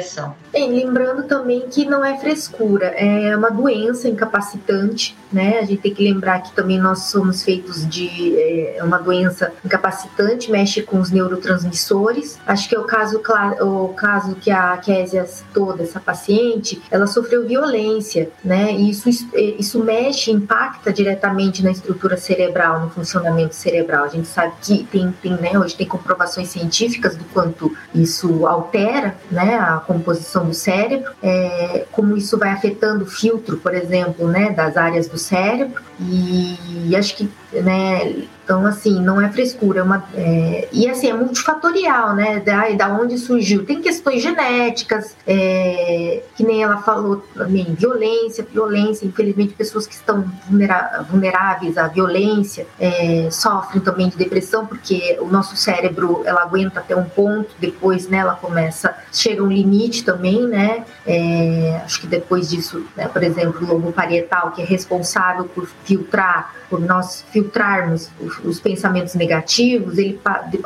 E lembrando também que não é frescura, é uma doença incapacitante, né? A gente tem que lembrar que também nós somos feitos de é, uma doença incapacitante, mexe com os neurotransmissores. Acho que é o caso, o caso que a Késia citou dessa paciente, ela sofreu violência, né? E isso, isso mexe, impacta diretamente na estrutura cerebral, no funcionamento cerebral. A gente sabe que tem, tem né, hoje tem comprovações científicas do quanto isso altera, né, a composição do cérebro, é, como isso vai afetando o filtro, por exemplo, né, das áreas do cérebro. E, e acho que né, então, assim, não é frescura, é uma, é, e assim, é multifatorial, né? Da, da onde surgiu. Tem questões genéticas, é, que nem ela falou também, violência, violência, infelizmente, pessoas que estão vulneráveis à violência é, sofrem também de depressão, porque o nosso cérebro ela aguenta até um ponto, depois né, ela começa, chega um limite também, né? É, acho que depois disso, né, por exemplo, o lobo parietal, que é responsável por filtrar, por nós filtrarmos os os pensamentos negativos, ele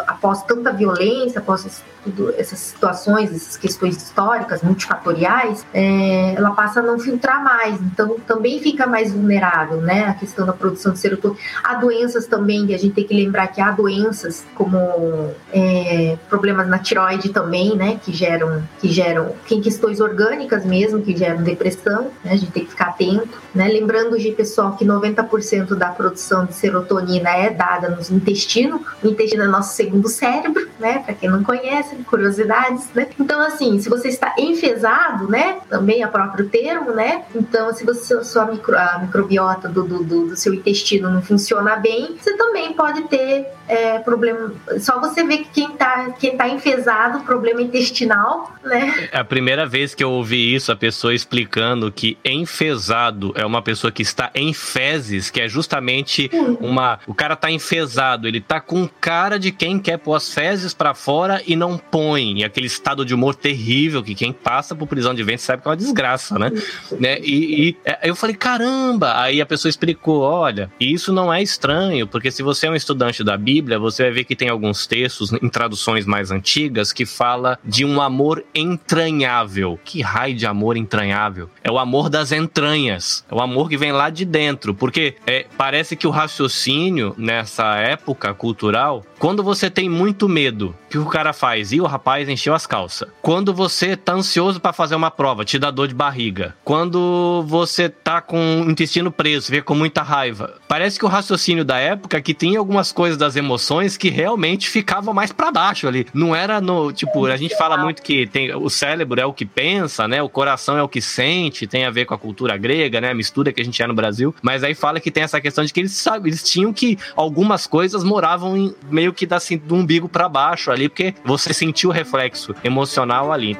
após tanta violência, após tudo, essas situações, essas questões históricas, multifatoriais, é, ela passa a não filtrar mais, então também fica mais vulnerável, né? A questão da produção de serotonina. Há doenças também, que a gente tem que lembrar que há doenças como é, problemas na tiroide também, né? Que geram, que geram tem questões orgânicas mesmo, que geram depressão, né? A gente tem que ficar atento, né? Lembrando de pessoal que 90% da produção de serotonina é dada no intestino. O intestino é nosso segundo cérebro, né? Para quem não conhece, curiosidades, né? Então, assim, se você está enfesado, né? Também é próprio termo, né? Então, se você, sua micro, a microbiota do, do, do seu intestino não funciona bem, você também pode ter é, problema. Só você vê que quem tá, quem tá enfesado, problema intestinal, né? É a primeira vez que eu ouvi isso, a pessoa explicando que enfesado é uma pessoa que está em fezes, que é justamente uma. O cara tá enfesado, ele tá com cara de quem quer pôr as fezes para fora e não põe. E aquele estado de humor terrível que quem passa por prisão de ventre sabe que é uma desgraça, né? né? E, e é, eu falei, caramba! Aí a pessoa explicou: olha, isso não é estranho, porque se você é um estudante da Bíblia, Bíblia, você vai ver que tem alguns textos em traduções mais antigas que fala de um amor entranhável. Que raio de amor entranhável? É o amor das entranhas. É o amor que vem lá de dentro. Porque é, parece que o raciocínio nessa época cultural, quando você tem muito medo, o que o cara faz? E o rapaz encheu as calças. Quando você tá ansioso para fazer uma prova, te dá dor de barriga. Quando você tá com o intestino preso, vê com muita raiva. Parece que o raciocínio da época que tem algumas coisas das emoções que realmente ficavam mais para baixo ali. Não era no, tipo, a gente fala muito que tem o cérebro é o que pensa, né? O coração é o que sente, tem a ver com a cultura grega, né? A mistura que a gente é no Brasil. Mas aí fala que tem essa questão de que eles sabem, eles tinham que algumas coisas moravam em, meio que da, assim, do umbigo para baixo ali, porque você sentiu o reflexo emocional ali.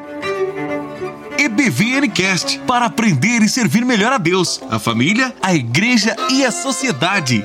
EBVNcast para aprender e servir melhor a Deus, a família, a igreja e a sociedade.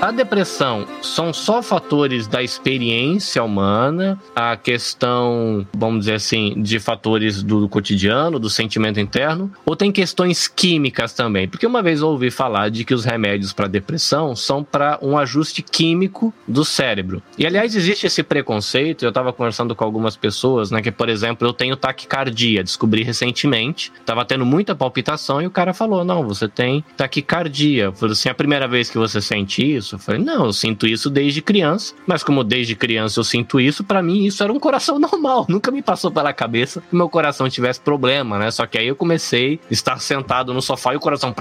A depressão são só fatores da experiência humana, a questão, vamos dizer assim, de fatores do cotidiano, do sentimento interno, ou tem questões químicas também? Porque uma vez eu ouvi falar de que os remédios para depressão são para um ajuste químico do cérebro. E aliás, existe esse preconceito, eu estava conversando com algumas pessoas, né, que por exemplo, eu tenho taquicardia, descobri recentemente, estava tendo muita palpitação e o cara falou: "Não, você tem taquicardia". Falei assim: "A primeira vez que você sente isso, isso? Eu falei, não, eu sinto isso desde criança, mas como desde criança eu sinto isso, para mim isso era um coração *laughs* normal. Nunca me passou pela cabeça que meu coração tivesse problema, né? Só que aí eu comecei a estar sentado no sofá e o coração.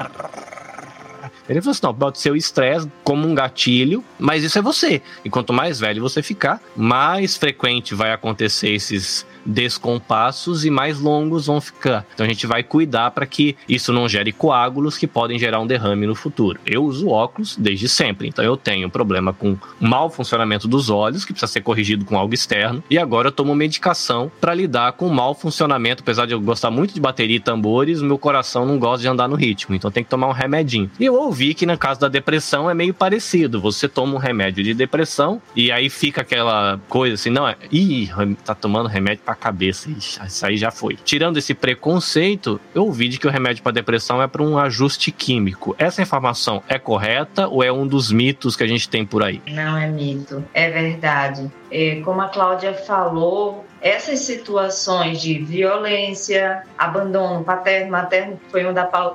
Ele falou assim: não, pode ser o estresse como um gatilho, mas isso é você. E quanto mais velho você ficar, mais frequente vai acontecer esses descompassos e mais longos vão ficar. Então a gente vai cuidar para que isso não gere coágulos que podem gerar um derrame no futuro. Eu uso óculos desde sempre, então eu tenho problema com mau funcionamento dos olhos, que precisa ser corrigido com algo externo, e agora eu tomo medicação para lidar com mau funcionamento, apesar de eu gostar muito de bateria e tambores, meu coração não gosta de andar no ritmo, então tem que tomar um remedinho. E eu ouvi que no caso da depressão é meio parecido, você toma um remédio de depressão e aí fica aquela coisa assim, não, é, ih, tá tomando remédio pra cabeça, isso aí já foi. Tirando esse preconceito, eu ouvi de que o remédio para depressão é para um ajuste químico. Essa informação é correta ou é um dos mitos que a gente tem por aí? Não é mito, é verdade. É, como a Cláudia falou, essas situações de violência, abandono paterno, materno, que foi uma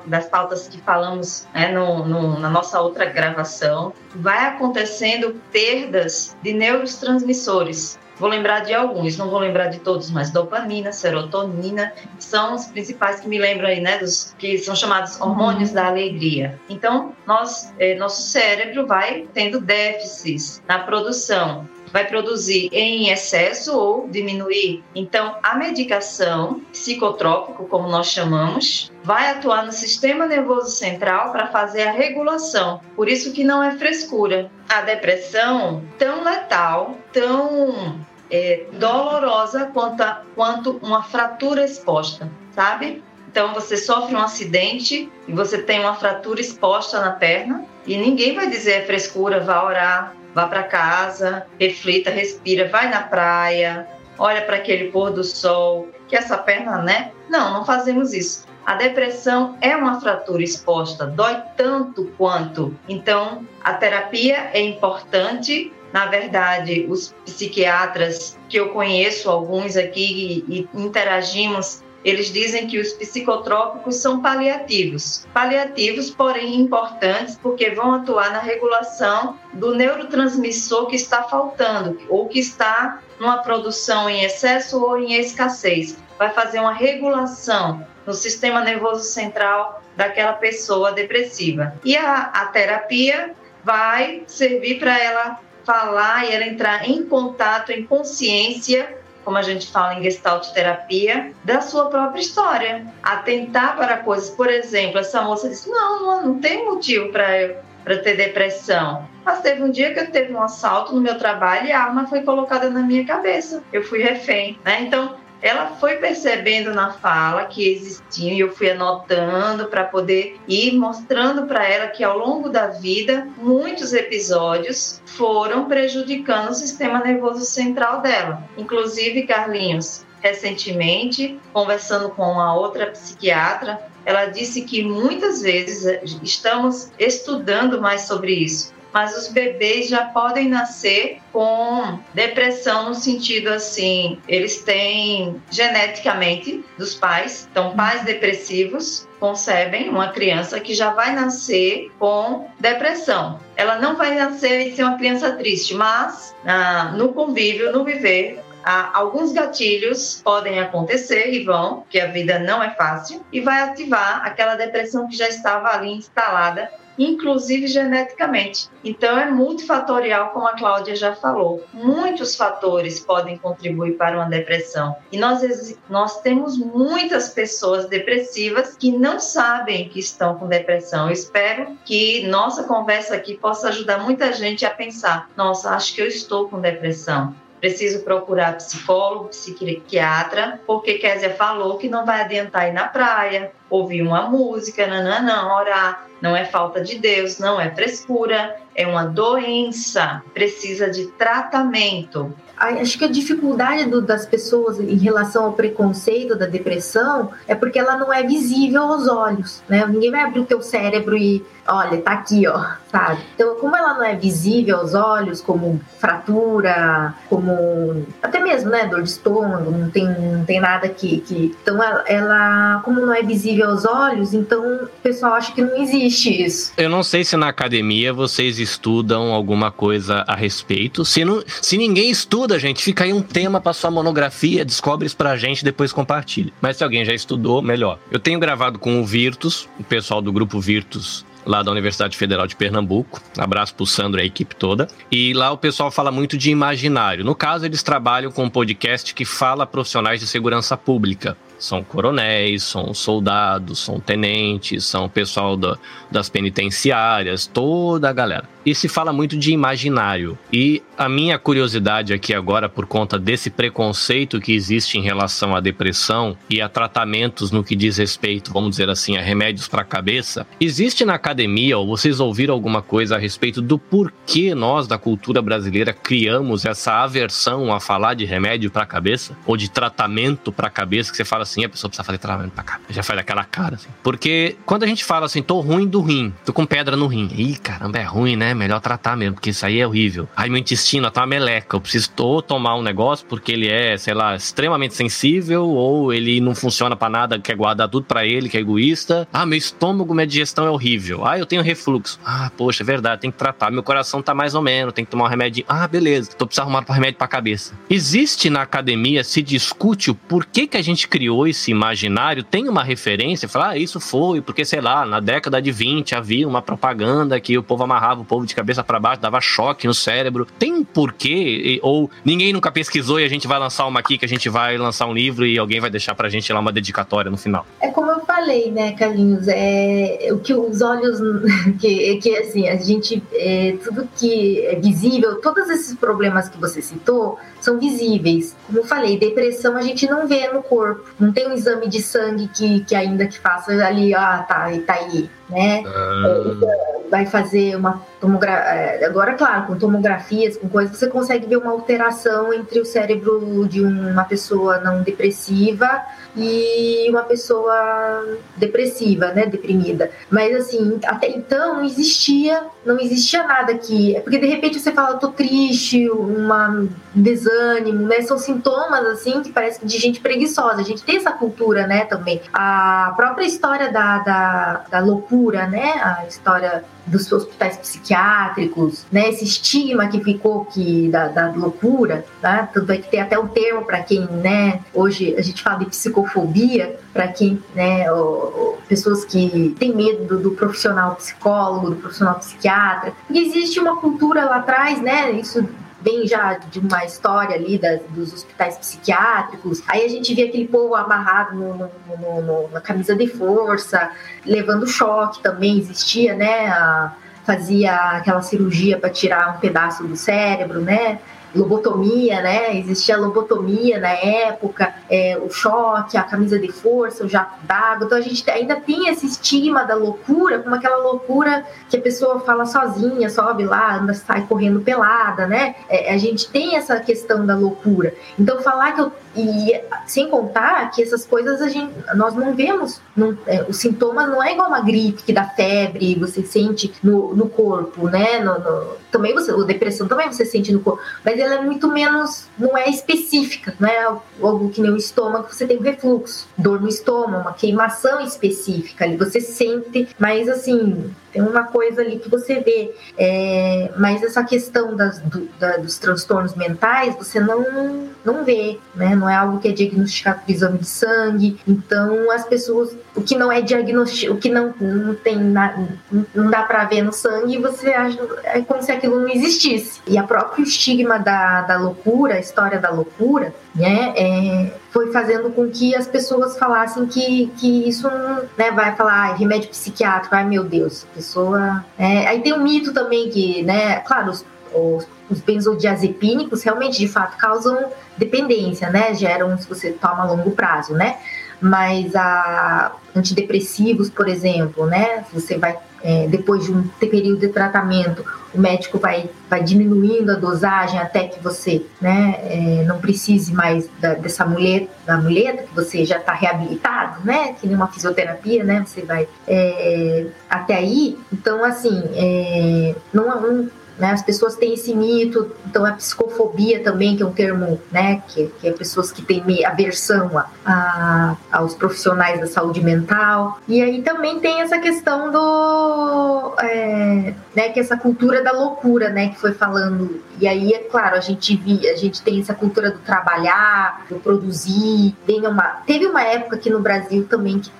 das pautas que falamos né, no, no, na nossa outra gravação, vai acontecendo perdas de neurotransmissores. Vou lembrar de alguns, não vou lembrar de todos, mas dopamina, serotonina, são os principais que me lembram aí, né, dos que são chamados hormônios da alegria. Então, nós, eh, nosso cérebro vai tendo déficits na produção vai produzir em excesso ou diminuir. Então, a medicação psicotrópico, como nós chamamos, vai atuar no sistema nervoso central para fazer a regulação. Por isso que não é frescura. A depressão, tão letal, tão é, dolorosa quanto, a, quanto uma fratura exposta, sabe? Então você sofre um acidente e você tem uma fratura exposta na perna e ninguém vai dizer é frescura, vá orar, vá para casa, reflita, respira, vai na praia, olha para aquele pôr do sol, que essa perna, né? Não, não fazemos isso. A depressão é uma fratura exposta, dói tanto quanto. Então, a terapia é importante. Na verdade, os psiquiatras que eu conheço, alguns aqui, e interagimos, eles dizem que os psicotrópicos são paliativos. Paliativos, porém importantes, porque vão atuar na regulação do neurotransmissor que está faltando ou que está numa produção em excesso ou em escassez. Vai fazer uma regulação no sistema nervoso central daquela pessoa depressiva. E a, a terapia vai servir para ela falar e ela entrar em contato, em consciência como a gente fala em gestalt terapia, da sua própria história. Atentar para coisas, por exemplo, essa moça disse: Não, não, não tem motivo para para ter depressão. Mas teve um dia que eu teve um assalto no meu trabalho e a arma foi colocada na minha cabeça. Eu fui refém, né? Então, ela foi percebendo na fala que existiam e eu fui anotando para poder ir mostrando para ela que ao longo da vida muitos episódios foram prejudicando o sistema nervoso central dela. Inclusive, Carlinhos, recentemente, conversando com uma outra psiquiatra, ela disse que muitas vezes estamos estudando mais sobre isso mas os bebês já podem nascer com depressão no sentido assim, eles têm geneticamente dos pais, então pais depressivos concebem uma criança que já vai nascer com depressão. Ela não vai nascer e ser uma criança triste, mas ah, no convívio, no viver, ah, alguns gatilhos podem acontecer e vão, que a vida não é fácil, e vai ativar aquela depressão que já estava ali instalada inclusive geneticamente. Então é multifatorial, como a Cláudia já falou. Muitos fatores podem contribuir para uma depressão. E nós, nós temos muitas pessoas depressivas que não sabem que estão com depressão. Eu espero que nossa conversa aqui possa ajudar muita gente a pensar: nossa, acho que eu estou com depressão preciso procurar psicólogo, psiquiatra, porque Kézia falou que não vai adiantar ir na praia, ouvir uma música, não, orar. Não é falta de Deus, não é frescura, é uma doença, precisa de tratamento acho que a dificuldade do, das pessoas em relação ao preconceito da depressão é porque ela não é visível aos olhos, né? Ninguém vai abrir o teu cérebro e, olha, tá aqui, ó, sabe? Então, como ela não é visível aos olhos, como fratura, como até mesmo, né, dor de estômago, não tem, não tem nada que, que... então ela, ela, como não é visível aos olhos, então o pessoal acha que não existe isso. Eu não sei se na academia vocês estudam alguma coisa a respeito. Se não, se ninguém estuda gente, fica aí um tema para sua monografia, descobre isso pra gente, depois compartilha. Mas se alguém já estudou, melhor. Eu tenho gravado com o Virtus, o pessoal do grupo Virtus lá da Universidade Federal de Pernambuco. Abraço pro Sandro e a equipe toda. E lá o pessoal fala muito de imaginário. No caso, eles trabalham com um podcast que fala profissionais de segurança pública. São coronéis, são soldados, são tenentes, são pessoal da, das penitenciárias, toda a galera. E se fala muito de imaginário. E a minha curiosidade aqui agora, por conta desse preconceito que existe em relação à depressão e a tratamentos no que diz respeito, vamos dizer assim, a remédios para a cabeça, existe na academia, ou vocês ouviram alguma coisa a respeito do porquê nós, da cultura brasileira, criamos essa aversão a falar de remédio para a cabeça? Ou de tratamento para a cabeça, que você fala assim, a pessoa precisa fazer tratamento pra cá. Já faz aquela cara, assim. Porque quando a gente fala assim, tô ruim do rim, tô com pedra no rim. Ih, caramba, é ruim, né? Melhor tratar mesmo, porque isso aí é horrível. Aí meu intestino tá uma meleca. Eu preciso ou tomar um negócio porque ele é, sei lá, extremamente sensível, ou ele não funciona para nada, quer guardar tudo para ele, que é egoísta. Ah, meu estômago, minha digestão é horrível. Ah, eu tenho refluxo. Ah, poxa, é verdade, tem que tratar. Meu coração tá mais ou menos, tem que tomar um remédio. Ah, beleza, tô precisando arrumar um remédio pra cabeça. Existe na academia, se discute o porquê que a gente criou esse imaginário tem uma referência, fala, ah, isso foi, porque sei lá, na década de 20 havia uma propaganda que o povo amarrava o povo de cabeça para baixo, dava choque no cérebro. Tem um porquê? Ou ninguém nunca pesquisou e a gente vai lançar uma aqui, que a gente vai lançar um livro e alguém vai deixar pra gente lá uma dedicatória no final? É como eu falei, né, Carlinhos? É o que os olhos. *laughs* Que, que assim, a gente. É, tudo que é visível, todos esses problemas que você citou são visíveis. Como eu falei, depressão a gente não vê no corpo. Não tem um exame de sangue que, que ainda que faça ali, ah, tá, tá aí, né? Ah. Vai fazer uma tomografia. É, agora, claro, com tomografias, com coisas, você consegue ver uma alteração entre o cérebro de uma pessoa não depressiva e uma pessoa depressiva, né, deprimida. Mas assim, até então não existia, não existia nada que, é porque de repente você fala, tô triste, uma um desânimo, né? São sintomas assim que parece de gente preguiçosa. A gente tem essa cultura, né, também. A própria história da, da, da loucura, né? A história dos hospitais psiquiátricos, né? Esse estigma que ficou que da, da loucura, tá? Tanto é que tem até um termo para quem, né? Hoje a gente fala de psicofobia para quem, né? O, o, pessoas que têm medo do, do, profissional psicólogo, do profissional psiquiatra. E existe uma cultura lá atrás, né? Isso vem já de uma história ali das, dos hospitais psiquiátricos. Aí a gente vê aquele povo amarrado no, no, no, na camisa de força, levando choque também existia, né? A, fazia aquela cirurgia para tirar um pedaço do cérebro, né? Lobotomia, né? Existia lobotomia na época, é, o choque, a camisa de força, o jato d'água. Então a gente ainda tem esse estigma da loucura, como aquela loucura que a pessoa fala sozinha, sobe lá, anda, sai correndo pelada, né? É, a gente tem essa questão da loucura. Então falar que eu e sem contar que essas coisas a gente, nós não vemos, não, é, os sintomas não é igual uma gripe que dá febre, você sente no, no corpo, né? No, no, também você, a depressão também você sente no corpo, mas ela é muito menos, não é específica, não é algo que nem o estômago, você tem refluxo, dor no estômago, uma queimação específica ali, você sente, mas assim, tem uma coisa ali que você vê. É, mas essa questão das, do, da, dos transtornos mentais você não, não vê, né? Não é algo que é diagnosticado por exame de sangue. Então as pessoas, o que não é diagnosticado, o que não, não tem na, não dá para ver no sangue, você acha é como se aquilo não existisse. E a próprio estigma da, da loucura, a história da loucura, né? É, foi fazendo com que as pessoas falassem que, que isso né, vai falar ah, remédio psiquiátrico, ai meu Deus, pessoa. É, aí tem um mito também que, né, claro, os, os, os benzodiazepínicos realmente de fato causam dependência, né? Geram se você toma a longo prazo, né? Mas a antidepressivos, por exemplo, né? Você vai é, depois de um período de tratamento, o médico vai, vai diminuindo a dosagem até que você né, é, não precise mais da, dessa muleta, da muleta, que você já está reabilitado, né? Que nem uma fisioterapia, né? Você vai é, até aí. Então, assim, é, não, não né? As pessoas têm esse mito, então a psicofobia também, que é um termo, né, que, que é pessoas que têm aversão a, a, aos profissionais da saúde mental. E aí também tem essa questão do. É, né, que essa cultura da loucura, né, que foi falando. E aí, é claro, a gente via, a gente tem essa cultura do trabalhar, do produzir. Tem uma, teve uma época aqui no Brasil também que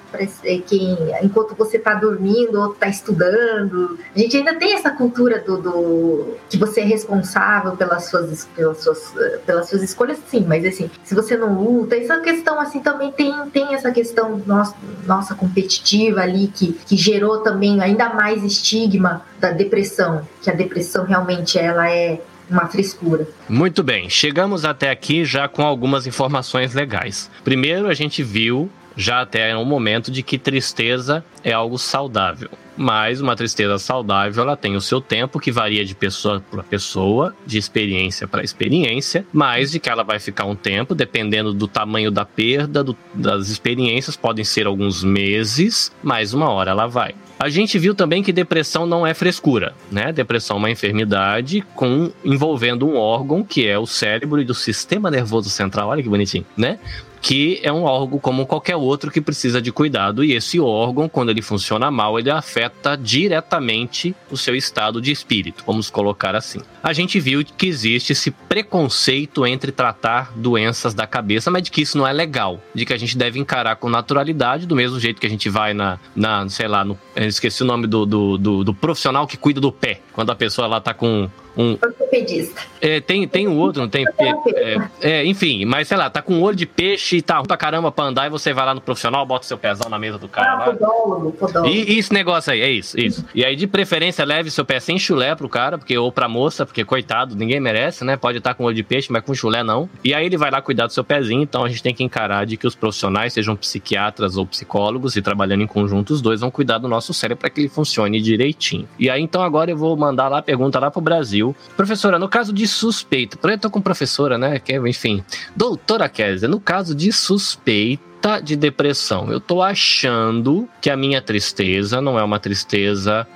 é, quem, enquanto você está dormindo, outro está estudando. A gente ainda tem essa cultura do, do, que você é responsável pelas suas, pelas suas, pelas suas escolhas, sim, mas assim, se você não luta, essa questão assim também tem, tem essa questão nossa, nossa competitiva ali que, que gerou também ainda mais estigma da depressão, que a depressão realmente ela é uma frescura. Muito bem, chegamos até aqui já com algumas informações legais. Primeiro, a gente viu já até um momento de que tristeza é algo saudável. Mas uma tristeza saudável, ela tem o seu tempo que varia de pessoa para pessoa, de experiência para experiência, mas de que ela vai ficar um tempo, dependendo do tamanho da perda, do, das experiências, podem ser alguns meses, mas uma hora ela vai. A gente viu também que depressão não é frescura, né? Depressão é uma enfermidade com envolvendo um órgão que é o cérebro e do sistema nervoso central. Olha que bonitinho, né? Que é um órgão como qualquer outro que precisa de cuidado e esse órgão, quando ele funciona mal, ele afeta diretamente o seu estado de espírito, vamos colocar assim. A gente viu que existe esse preconceito entre tratar doenças da cabeça, mas de que isso não é legal, de que a gente deve encarar com naturalidade, do mesmo jeito que a gente vai na, na sei lá, no, esqueci o nome do, do, do, do profissional que cuida do pé, quando a pessoa ela tá com um. Ortopedista. É, tem, tem um outro, não tem? É, é, enfim, mas sei lá, tá com olho de peixe e tá ruim pra caramba pra andar e você vai lá no profissional, bota seu pezão na mesa do cara. Ah, podólogo, podólogo. E, e esse negócio aí, é isso, isso. E aí, de preferência, leve seu pé sem chulé pro cara, porque, ou pra moça, porque coitado, ninguém merece, né? Pode estar tá com olho de peixe, mas com chulé não. E aí ele vai lá cuidar do seu pezinho, então a gente tem que encarar de que os profissionais, sejam psiquiatras ou psicólogos, e trabalhando em conjunto, os dois vão cuidar do nosso cérebro para que ele funcione direitinho. E aí, então, agora eu vou mandar lá a pergunta lá pro Brasil Professora, no caso de suspeita, eu tô com professora, né? Que, enfim, doutora Kézia, no caso de suspeita de depressão. Eu tô achando que a minha tristeza não é uma tristeza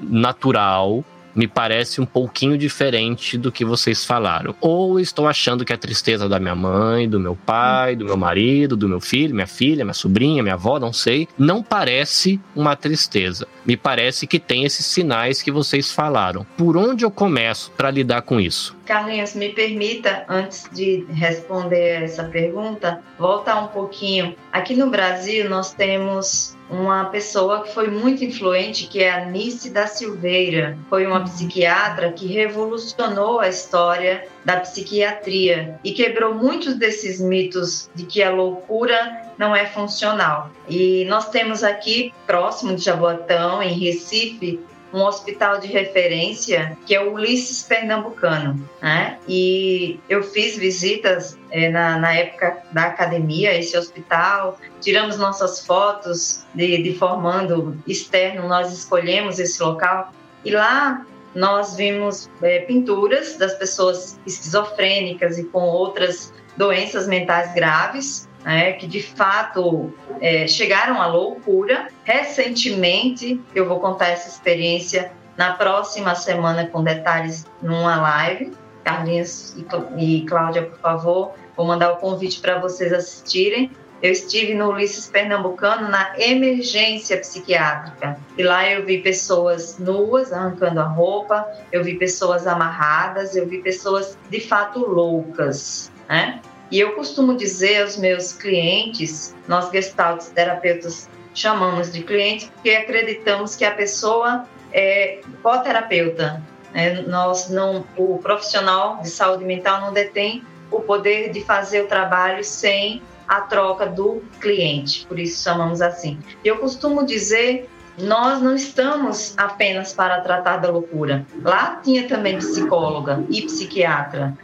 natural, me parece um pouquinho diferente do que vocês falaram. Ou estou achando que a tristeza da minha mãe, do meu pai, do meu marido, do meu filho, minha filha, minha sobrinha, minha avó, não sei, não parece uma tristeza. Me parece que tem esses sinais que vocês falaram. Por onde eu começo para lidar com isso? Carlinhos, me permita, antes de responder essa pergunta, voltar um pouquinho. Aqui no Brasil, nós temos uma pessoa que foi muito influente, que é a Nice da Silveira. Foi uma psiquiatra que revolucionou a história da psiquiatria e quebrou muitos desses mitos de que a loucura não é funcional. E nós temos aqui, próximo de Jaboatão, em Recife, um hospital de referência que é o Ulisses Pernambucano, né? E eu fiz visitas é, na, na, época da academia, esse hospital, tiramos nossas fotos de, de formando externo, nós escolhemos esse local e lá nós vimos é, pinturas das pessoas esquizofrênicas e com outras doenças mentais graves né, que de fato é, chegaram à loucura. Recentemente, eu vou contar essa experiência na próxima semana com detalhes numa live. Carlinhos e Cláudia, por favor, vou mandar o convite para vocês assistirem. Eu estive no Ulisses Pernambucano na emergência psiquiátrica. E lá eu vi pessoas nuas arrancando a roupa, eu vi pessoas amarradas, eu vi pessoas de fato loucas, né? E eu costumo dizer aos meus clientes, nós gestalt terapeutas chamamos de cliente, porque acreditamos que a pessoa é coterapeuta. Né? Nós não, o profissional de saúde mental não detém o poder de fazer o trabalho sem a troca do cliente, por isso chamamos assim. Eu costumo dizer nós não estamos apenas para tratar da loucura. Lá tinha também psicóloga e psiquiatra,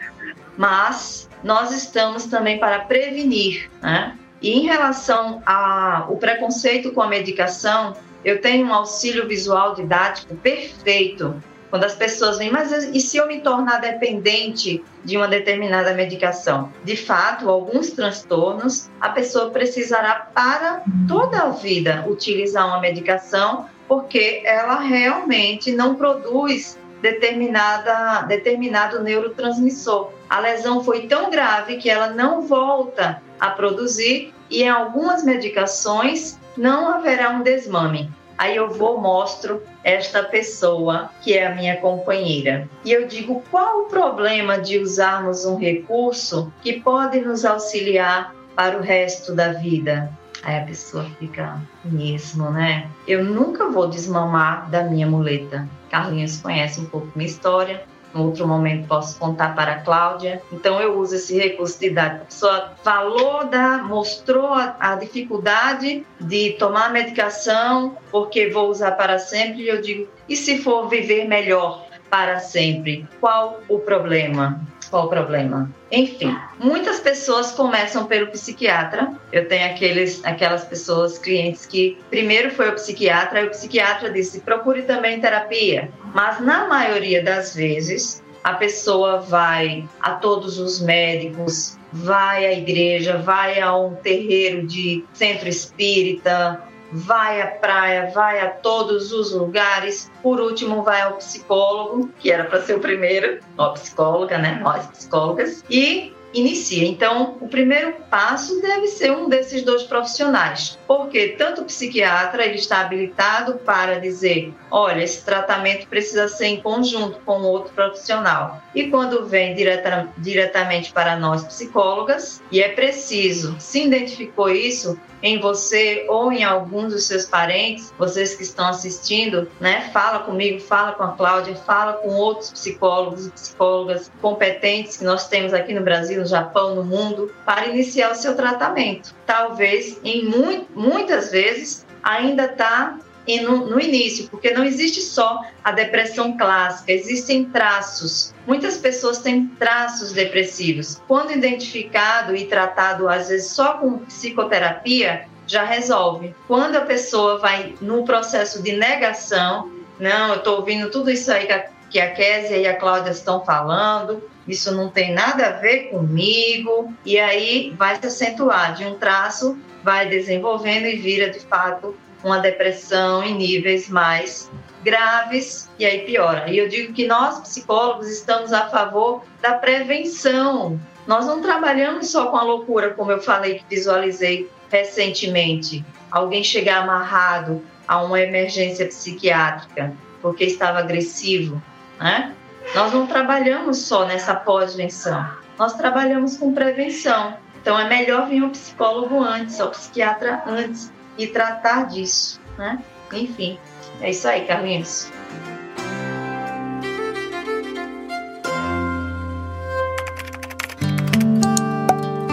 mas nós estamos também para prevenir, né? E em relação ao preconceito com a medicação, eu tenho um auxílio visual didático perfeito. Quando as pessoas vêm, mas e se eu me tornar dependente de uma determinada medicação? De fato, alguns transtornos, a pessoa precisará para toda a vida utilizar uma medicação, porque ela realmente não produz determinada, determinado neurotransmissor. A lesão foi tão grave que ela não volta a produzir e em algumas medicações não haverá um desmame. Aí eu vou mostro esta pessoa que é a minha companheira. E eu digo, qual o problema de usarmos um recurso que pode nos auxiliar para o resto da vida? Aí a pessoa fica mesmo, né? Eu nunca vou desmamar da minha muleta. Carlinhos conhece um pouco minha história. Em outro momento posso contar para a Cláudia. Então eu uso esse recurso idade. A pessoa falou da, mostrou a, a dificuldade de tomar medicação porque vou usar para sempre. E eu digo, e se for viver melhor para sempre? Qual o problema? Qual o problema? Enfim, muitas pessoas começam pelo psiquiatra. Eu tenho aqueles, aquelas pessoas, clientes que primeiro foi o psiquiatra, e o psiquiatra disse: procure também terapia. Mas na maioria das vezes, a pessoa vai a todos os médicos, vai à igreja, vai a um terreiro de centro espírita, vai à praia, vai a todos os lugares. Por último, vai ao psicólogo, que era para ser o primeiro, ó, psicóloga, né? Nós psicólogas. E inicia. Então, o primeiro passo deve ser um desses dois profissionais, porque tanto o psiquiatra ele está habilitado para dizer, olha, esse tratamento precisa ser em conjunto com outro profissional. E quando vem direta, diretamente para nós psicólogas, e é preciso, se identificou isso, em você ou em alguns dos seus parentes, vocês que estão assistindo, né? Fala comigo, fala com a Cláudia, fala com outros psicólogos e psicólogas competentes que nós temos aqui no Brasil, no Japão, no mundo, para iniciar o seu tratamento. Talvez, em mu muitas vezes, ainda está no, no, início, porque não existe só a depressão clássica, existem traços. Muitas pessoas têm traços depressivos. Quando identificado e tratado, às vezes só com psicoterapia, já resolve. Quando a pessoa vai no processo de negação, não, eu estou ouvindo tudo isso aí que a, que a Késia e a Cláudia estão falando, isso não tem nada a ver comigo, e aí vai se acentuar de um traço, vai desenvolvendo e vira de fato uma depressão em níveis mais graves e aí piora. E eu digo que nós psicólogos estamos a favor da prevenção. Nós não trabalhamos só com a loucura, como eu falei que visualizei recentemente. Alguém chegar amarrado a uma emergência psiquiátrica porque estava agressivo, né? Nós não trabalhamos só nessa pós-venção. Nós trabalhamos com prevenção. Então é melhor vir o psicólogo antes, o psiquiatra antes, e tratar disso, né? Enfim, é isso aí, Carlinhos.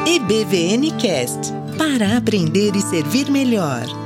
EBVN Cast para aprender e servir melhor.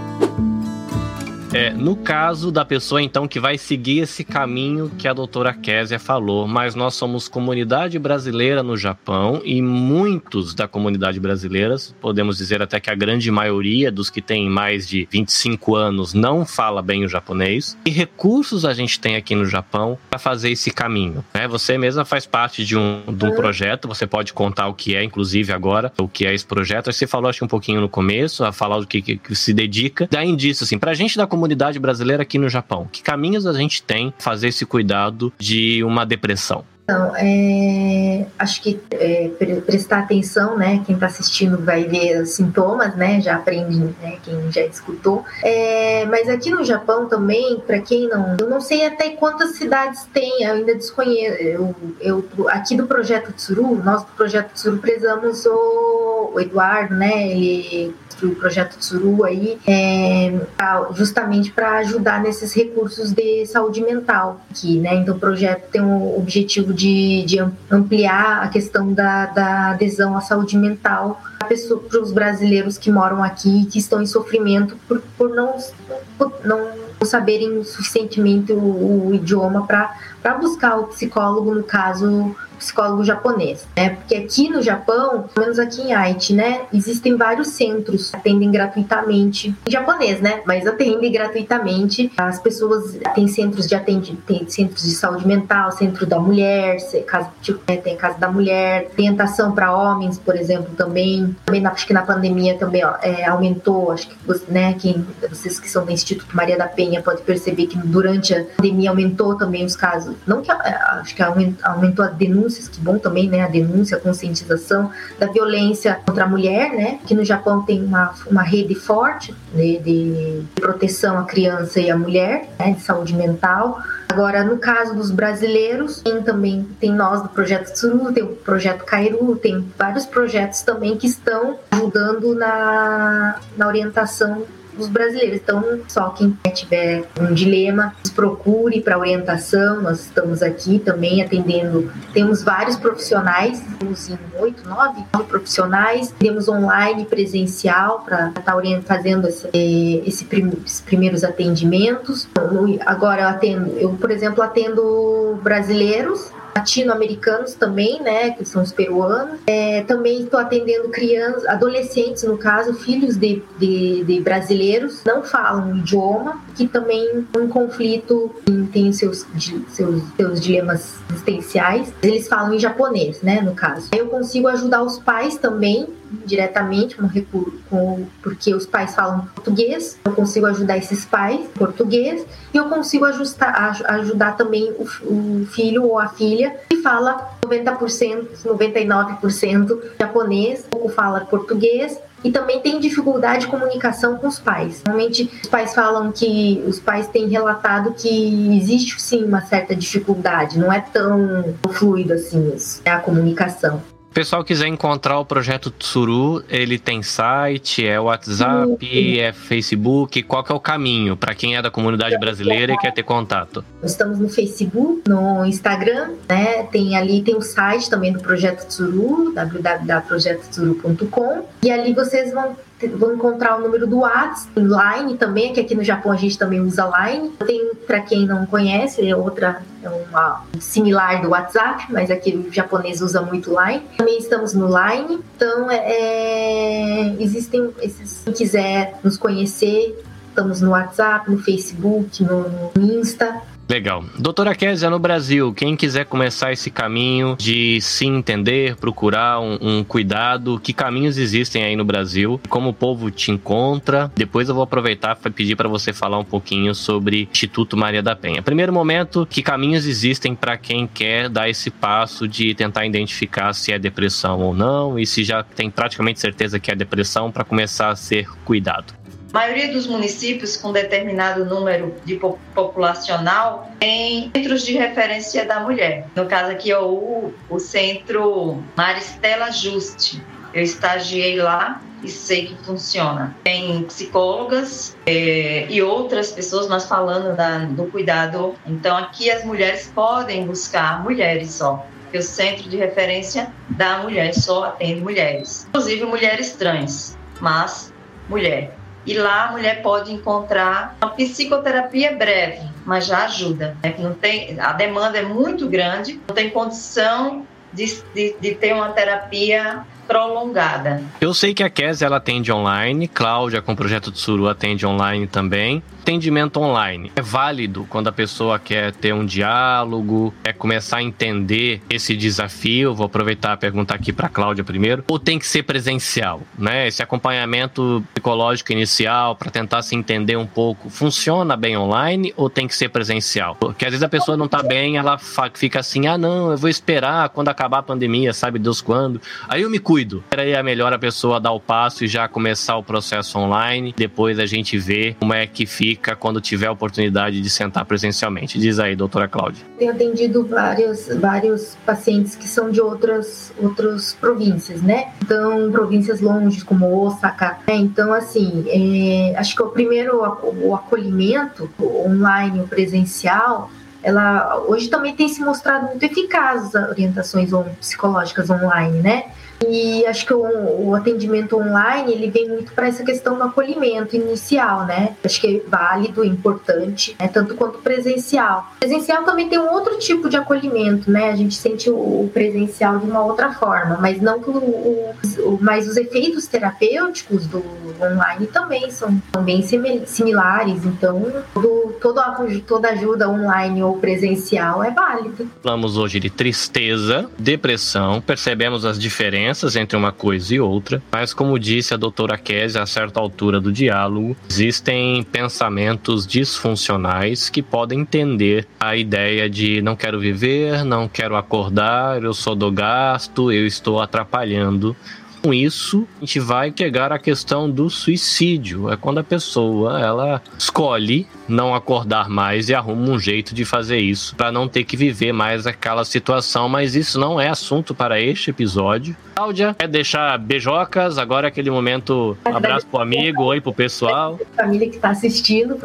É, no caso da pessoa, então, que vai seguir esse caminho que a doutora Késia falou, mas nós somos comunidade brasileira no Japão e muitos da comunidade brasileira, podemos dizer até que a grande maioria dos que têm mais de 25 anos não fala bem o japonês. E recursos a gente tem aqui no Japão para fazer esse caminho. Né? Você mesma faz parte de um, de um projeto, você pode contar o que é, inclusive agora, o que é esse projeto. Você falou, acho que um pouquinho no começo, a falar do que, que, que se dedica. Dá indício, assim, pra gente da comunidade comunidade brasileira aqui no Japão? Que caminhos a gente tem fazer esse cuidado de uma depressão? Então, é, acho que é, prestar atenção, né? Quem está assistindo vai ver os sintomas, né? Já aprende, né? Quem já escutou. É, mas aqui no Japão também, para quem não, eu não sei até quantas cidades tem, ainda desconheço. Eu, eu aqui do projeto Tsuru, nós do projeto Tsuru prezamos o, o Eduardo, né? Ele o projeto Tsuru aí, é, justamente para ajudar nesses recursos de saúde mental aqui, né? Então o projeto tem o objetivo de, de ampliar a questão da, da adesão à saúde mental para os brasileiros que moram aqui e que estão em sofrimento por, por não, por não saberem suficientemente o, o idioma para buscar o psicólogo, no caso psicólogo japonês, né? Porque aqui no Japão, pelo menos aqui em Haiti, né, existem vários centros que atendem gratuitamente em japonês, né? Mas atendem gratuitamente. As pessoas têm centros de atendimento, centros de saúde mental, centro da mulher, casa, tipo, né, tem casa da mulher, orientação para homens, por exemplo, também. Também acho que na pandemia também ó, é, aumentou, acho que né, quem, vocês que são do Instituto Maria da Penha Penha pode perceber que durante a pandemia aumentou também os casos, não que acho que aumentou as denúncias, que bom também, né, a denúncia, a conscientização da violência contra a mulher, né, que no Japão tem uma, uma rede forte de, de proteção à criança e à mulher, né, de saúde mental, Agora, no caso dos brasileiros, tem também tem nós do projeto Tsuru, tem o projeto Cairu, tem vários projetos também que estão ajudando na, na orientação dos brasileiros. Então, só quem tiver um dilema, nos procure para orientação. Nós estamos aqui também atendendo. Temos vários profissionais, temos em oito, nove, profissionais. Temos online, presencial, para estar tá fazendo esse, esse prim, esses primeiros atendimentos. Agora eu atendo, eu, por exemplo, atendo brasileiros latino-americanos também, né, que são os peruanos. É, também estou atendendo crianças, adolescentes, no caso, filhos de, de, de, brasileiros, não falam o idioma, que também um conflito, tem seus, seus, seus dilemas existenciais. Eles falam em japonês, né, no caso. Eu consigo ajudar os pais também diretamente com, com, porque os pais falam português, eu consigo ajudar esses pais em português e eu consigo ajustar, ajudar também o, o filho ou a filha que fala 90%, 99% japonês, pouco fala português e também tem dificuldade de comunicação com os pais. Normalmente os pais falam que os pais têm relatado que existe sim uma certa dificuldade, não é tão fluido assim isso, é a comunicação pessoal quiser encontrar o projeto Tsuru, ele tem site, é WhatsApp, é Facebook, qual que é o caminho para quem é da comunidade brasileira e quer ter contato? Estamos no Facebook, no Instagram, né? Tem ali tem o site também do projeto Tsuru, www.projetotsuru.com, e ali vocês vão vão encontrar o número do WhatsApp, Line também, que aqui no Japão a gente também usa Line. Tem, para quem não conhece, é outra, é uma similar do WhatsApp, mas aqui o japonês usa muito Line. Também estamos no Line, então é, é existem esses, quem quiser nos conhecer, estamos no WhatsApp, no Facebook, no, no Insta. Legal. Doutora Késia, no Brasil, quem quiser começar esse caminho de se entender, procurar um, um, cuidado, que caminhos existem aí no Brasil, como o povo te encontra. Depois eu vou aproveitar para pedir para você falar um pouquinho sobre Instituto Maria da Penha. Primeiro momento, que caminhos existem para quem quer dar esse passo de tentar identificar se é depressão ou não e se já tem praticamente certeza que é depressão para começar a ser cuidado? Maioria dos municípios com determinado número de populacional tem centros de referência da mulher. No caso aqui é o, o centro Maristela Juste. Eu estagiei lá e sei que funciona. Tem psicólogas é, e outras pessoas, mas falando da, do cuidado. Então, aqui as mulheres podem buscar mulheres só. Porque o centro de referência da mulher só atende mulheres, inclusive mulheres trans, mas mulher. E lá a mulher pode encontrar uma psicoterapia breve, mas já ajuda. Né? Não tem, a demanda é muito grande, não tem condição de, de, de ter uma terapia prolongada. Eu sei que a Kes ela atende online, Cláudia com o projeto Tsuru atende online também atendimento online é válido quando a pessoa quer ter um diálogo, quer começar a entender esse desafio. Vou aproveitar a perguntar aqui para Cláudia primeiro. Ou tem que ser presencial, né? Esse acompanhamento psicológico inicial para tentar se entender um pouco, funciona bem online ou tem que ser presencial? Porque às vezes a pessoa não está bem, ela fica assim: "Ah, não, eu vou esperar quando acabar a pandemia, sabe Deus quando. Aí eu me cuido". Aí é melhor a pessoa dar o passo e já começar o processo online, depois a gente vê como é que fica quando tiver a oportunidade de sentar presencialmente. Diz aí, doutora Cláudia. Tenho atendido vários, vários pacientes que são de outras, outras províncias, né? Então, províncias longe, como Osaka. Né? Então, assim, é, acho que o primeiro o acolhimento online, o presencial, ela hoje também tem se mostrado muito eficaz as orientações psicológicas online, né? E acho que o, o, atendimento online ele vem muito para essa questão do acolhimento inicial, né? Acho que é válido, importante, né? tanto quanto presencial. Presencial também tem um outro tipo de acolhimento, né? A gente sente o, presencial de uma outra forma, mas não que o, o, mas os efeitos terapêuticos do online também são, bem similares. Então, todo, todo, toda ajuda online ou presencial é válido. Falamos hoje de tristeza, depressão, percebemos as diferenças entre uma coisa e outra, mas como disse a doutora Kézia a certa altura do diálogo, existem pensamentos disfuncionais que podem entender a ideia de não quero viver, não quero acordar, eu só dou gasto, eu estou atrapalhando com isso, a gente vai chegar à questão do suicídio. É quando a pessoa ela escolhe não acordar mais e arruma um jeito de fazer isso para não ter que viver mais aquela situação. Mas isso não é assunto para este episódio. Cláudia, quer deixar beijocas? Agora é aquele momento. Um abraço pro amigo, oi pro pessoal. A família que está assistindo,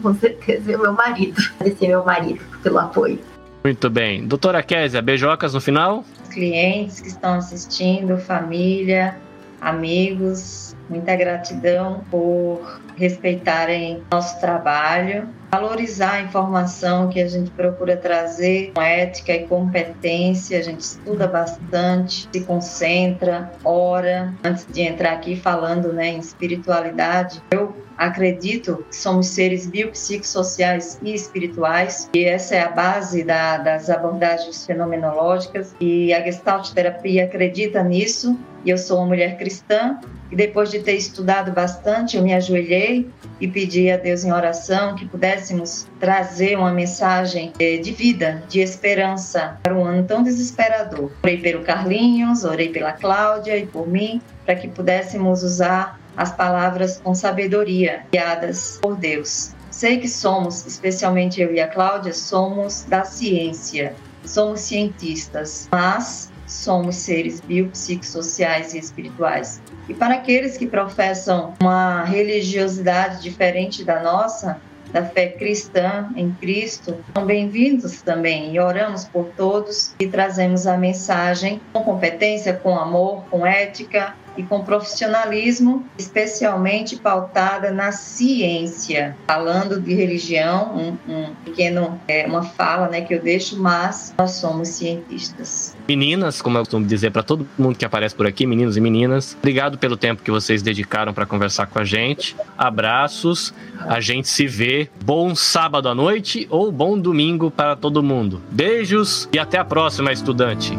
com certeza é o meu marido. Agradecer meu marido pelo apoio. Muito bem. Doutora Késia, beijocas no final? Clientes que estão assistindo, família, amigos, muita gratidão por respeitarem nosso trabalho, valorizar a informação que a gente procura trazer com ética e competência, a gente estuda bastante, se concentra, ora, antes de entrar aqui falando né, em espiritualidade, eu acredito que somos seres biopsicossociais e espirituais, e essa é a base da, das abordagens fenomenológicas, e a Gestalt terapia acredita nisso, e eu sou uma mulher cristã, e depois de ter estudado bastante, eu me ajoelhei e pedi a Deus em oração que pudéssemos trazer uma mensagem eh, de vida, de esperança para um ano tão desesperador. Orei pelo Carlinhos, orei pela Cláudia e por mim, para que pudéssemos usar as palavras com sabedoria, guiadas por Deus. Sei que somos, especialmente eu e a Cláudia, somos da ciência, somos cientistas, mas somos seres biopsicossociais e espirituais. E para aqueles que professam uma religiosidade diferente da nossa, da fé cristã em Cristo, são bem-vindos também e oramos por todos e trazemos a mensagem com competência, com amor, com ética, e com profissionalismo, especialmente pautada na ciência. Falando de religião, um, um pequeno, é, uma fala né, que eu deixo, mas nós somos cientistas. Meninas, como eu costumo dizer para todo mundo que aparece por aqui, meninos e meninas, obrigado pelo tempo que vocês dedicaram para conversar com a gente. Abraços, a gente se vê. Bom sábado à noite ou bom domingo para todo mundo. Beijos e até a próxima, estudante.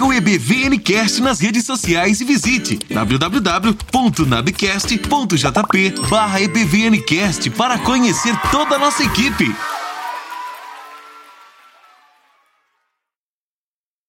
Siga o EBVNcast nas redes sociais e visite www.nabcast.jp/ebvncast para conhecer toda a nossa equipe.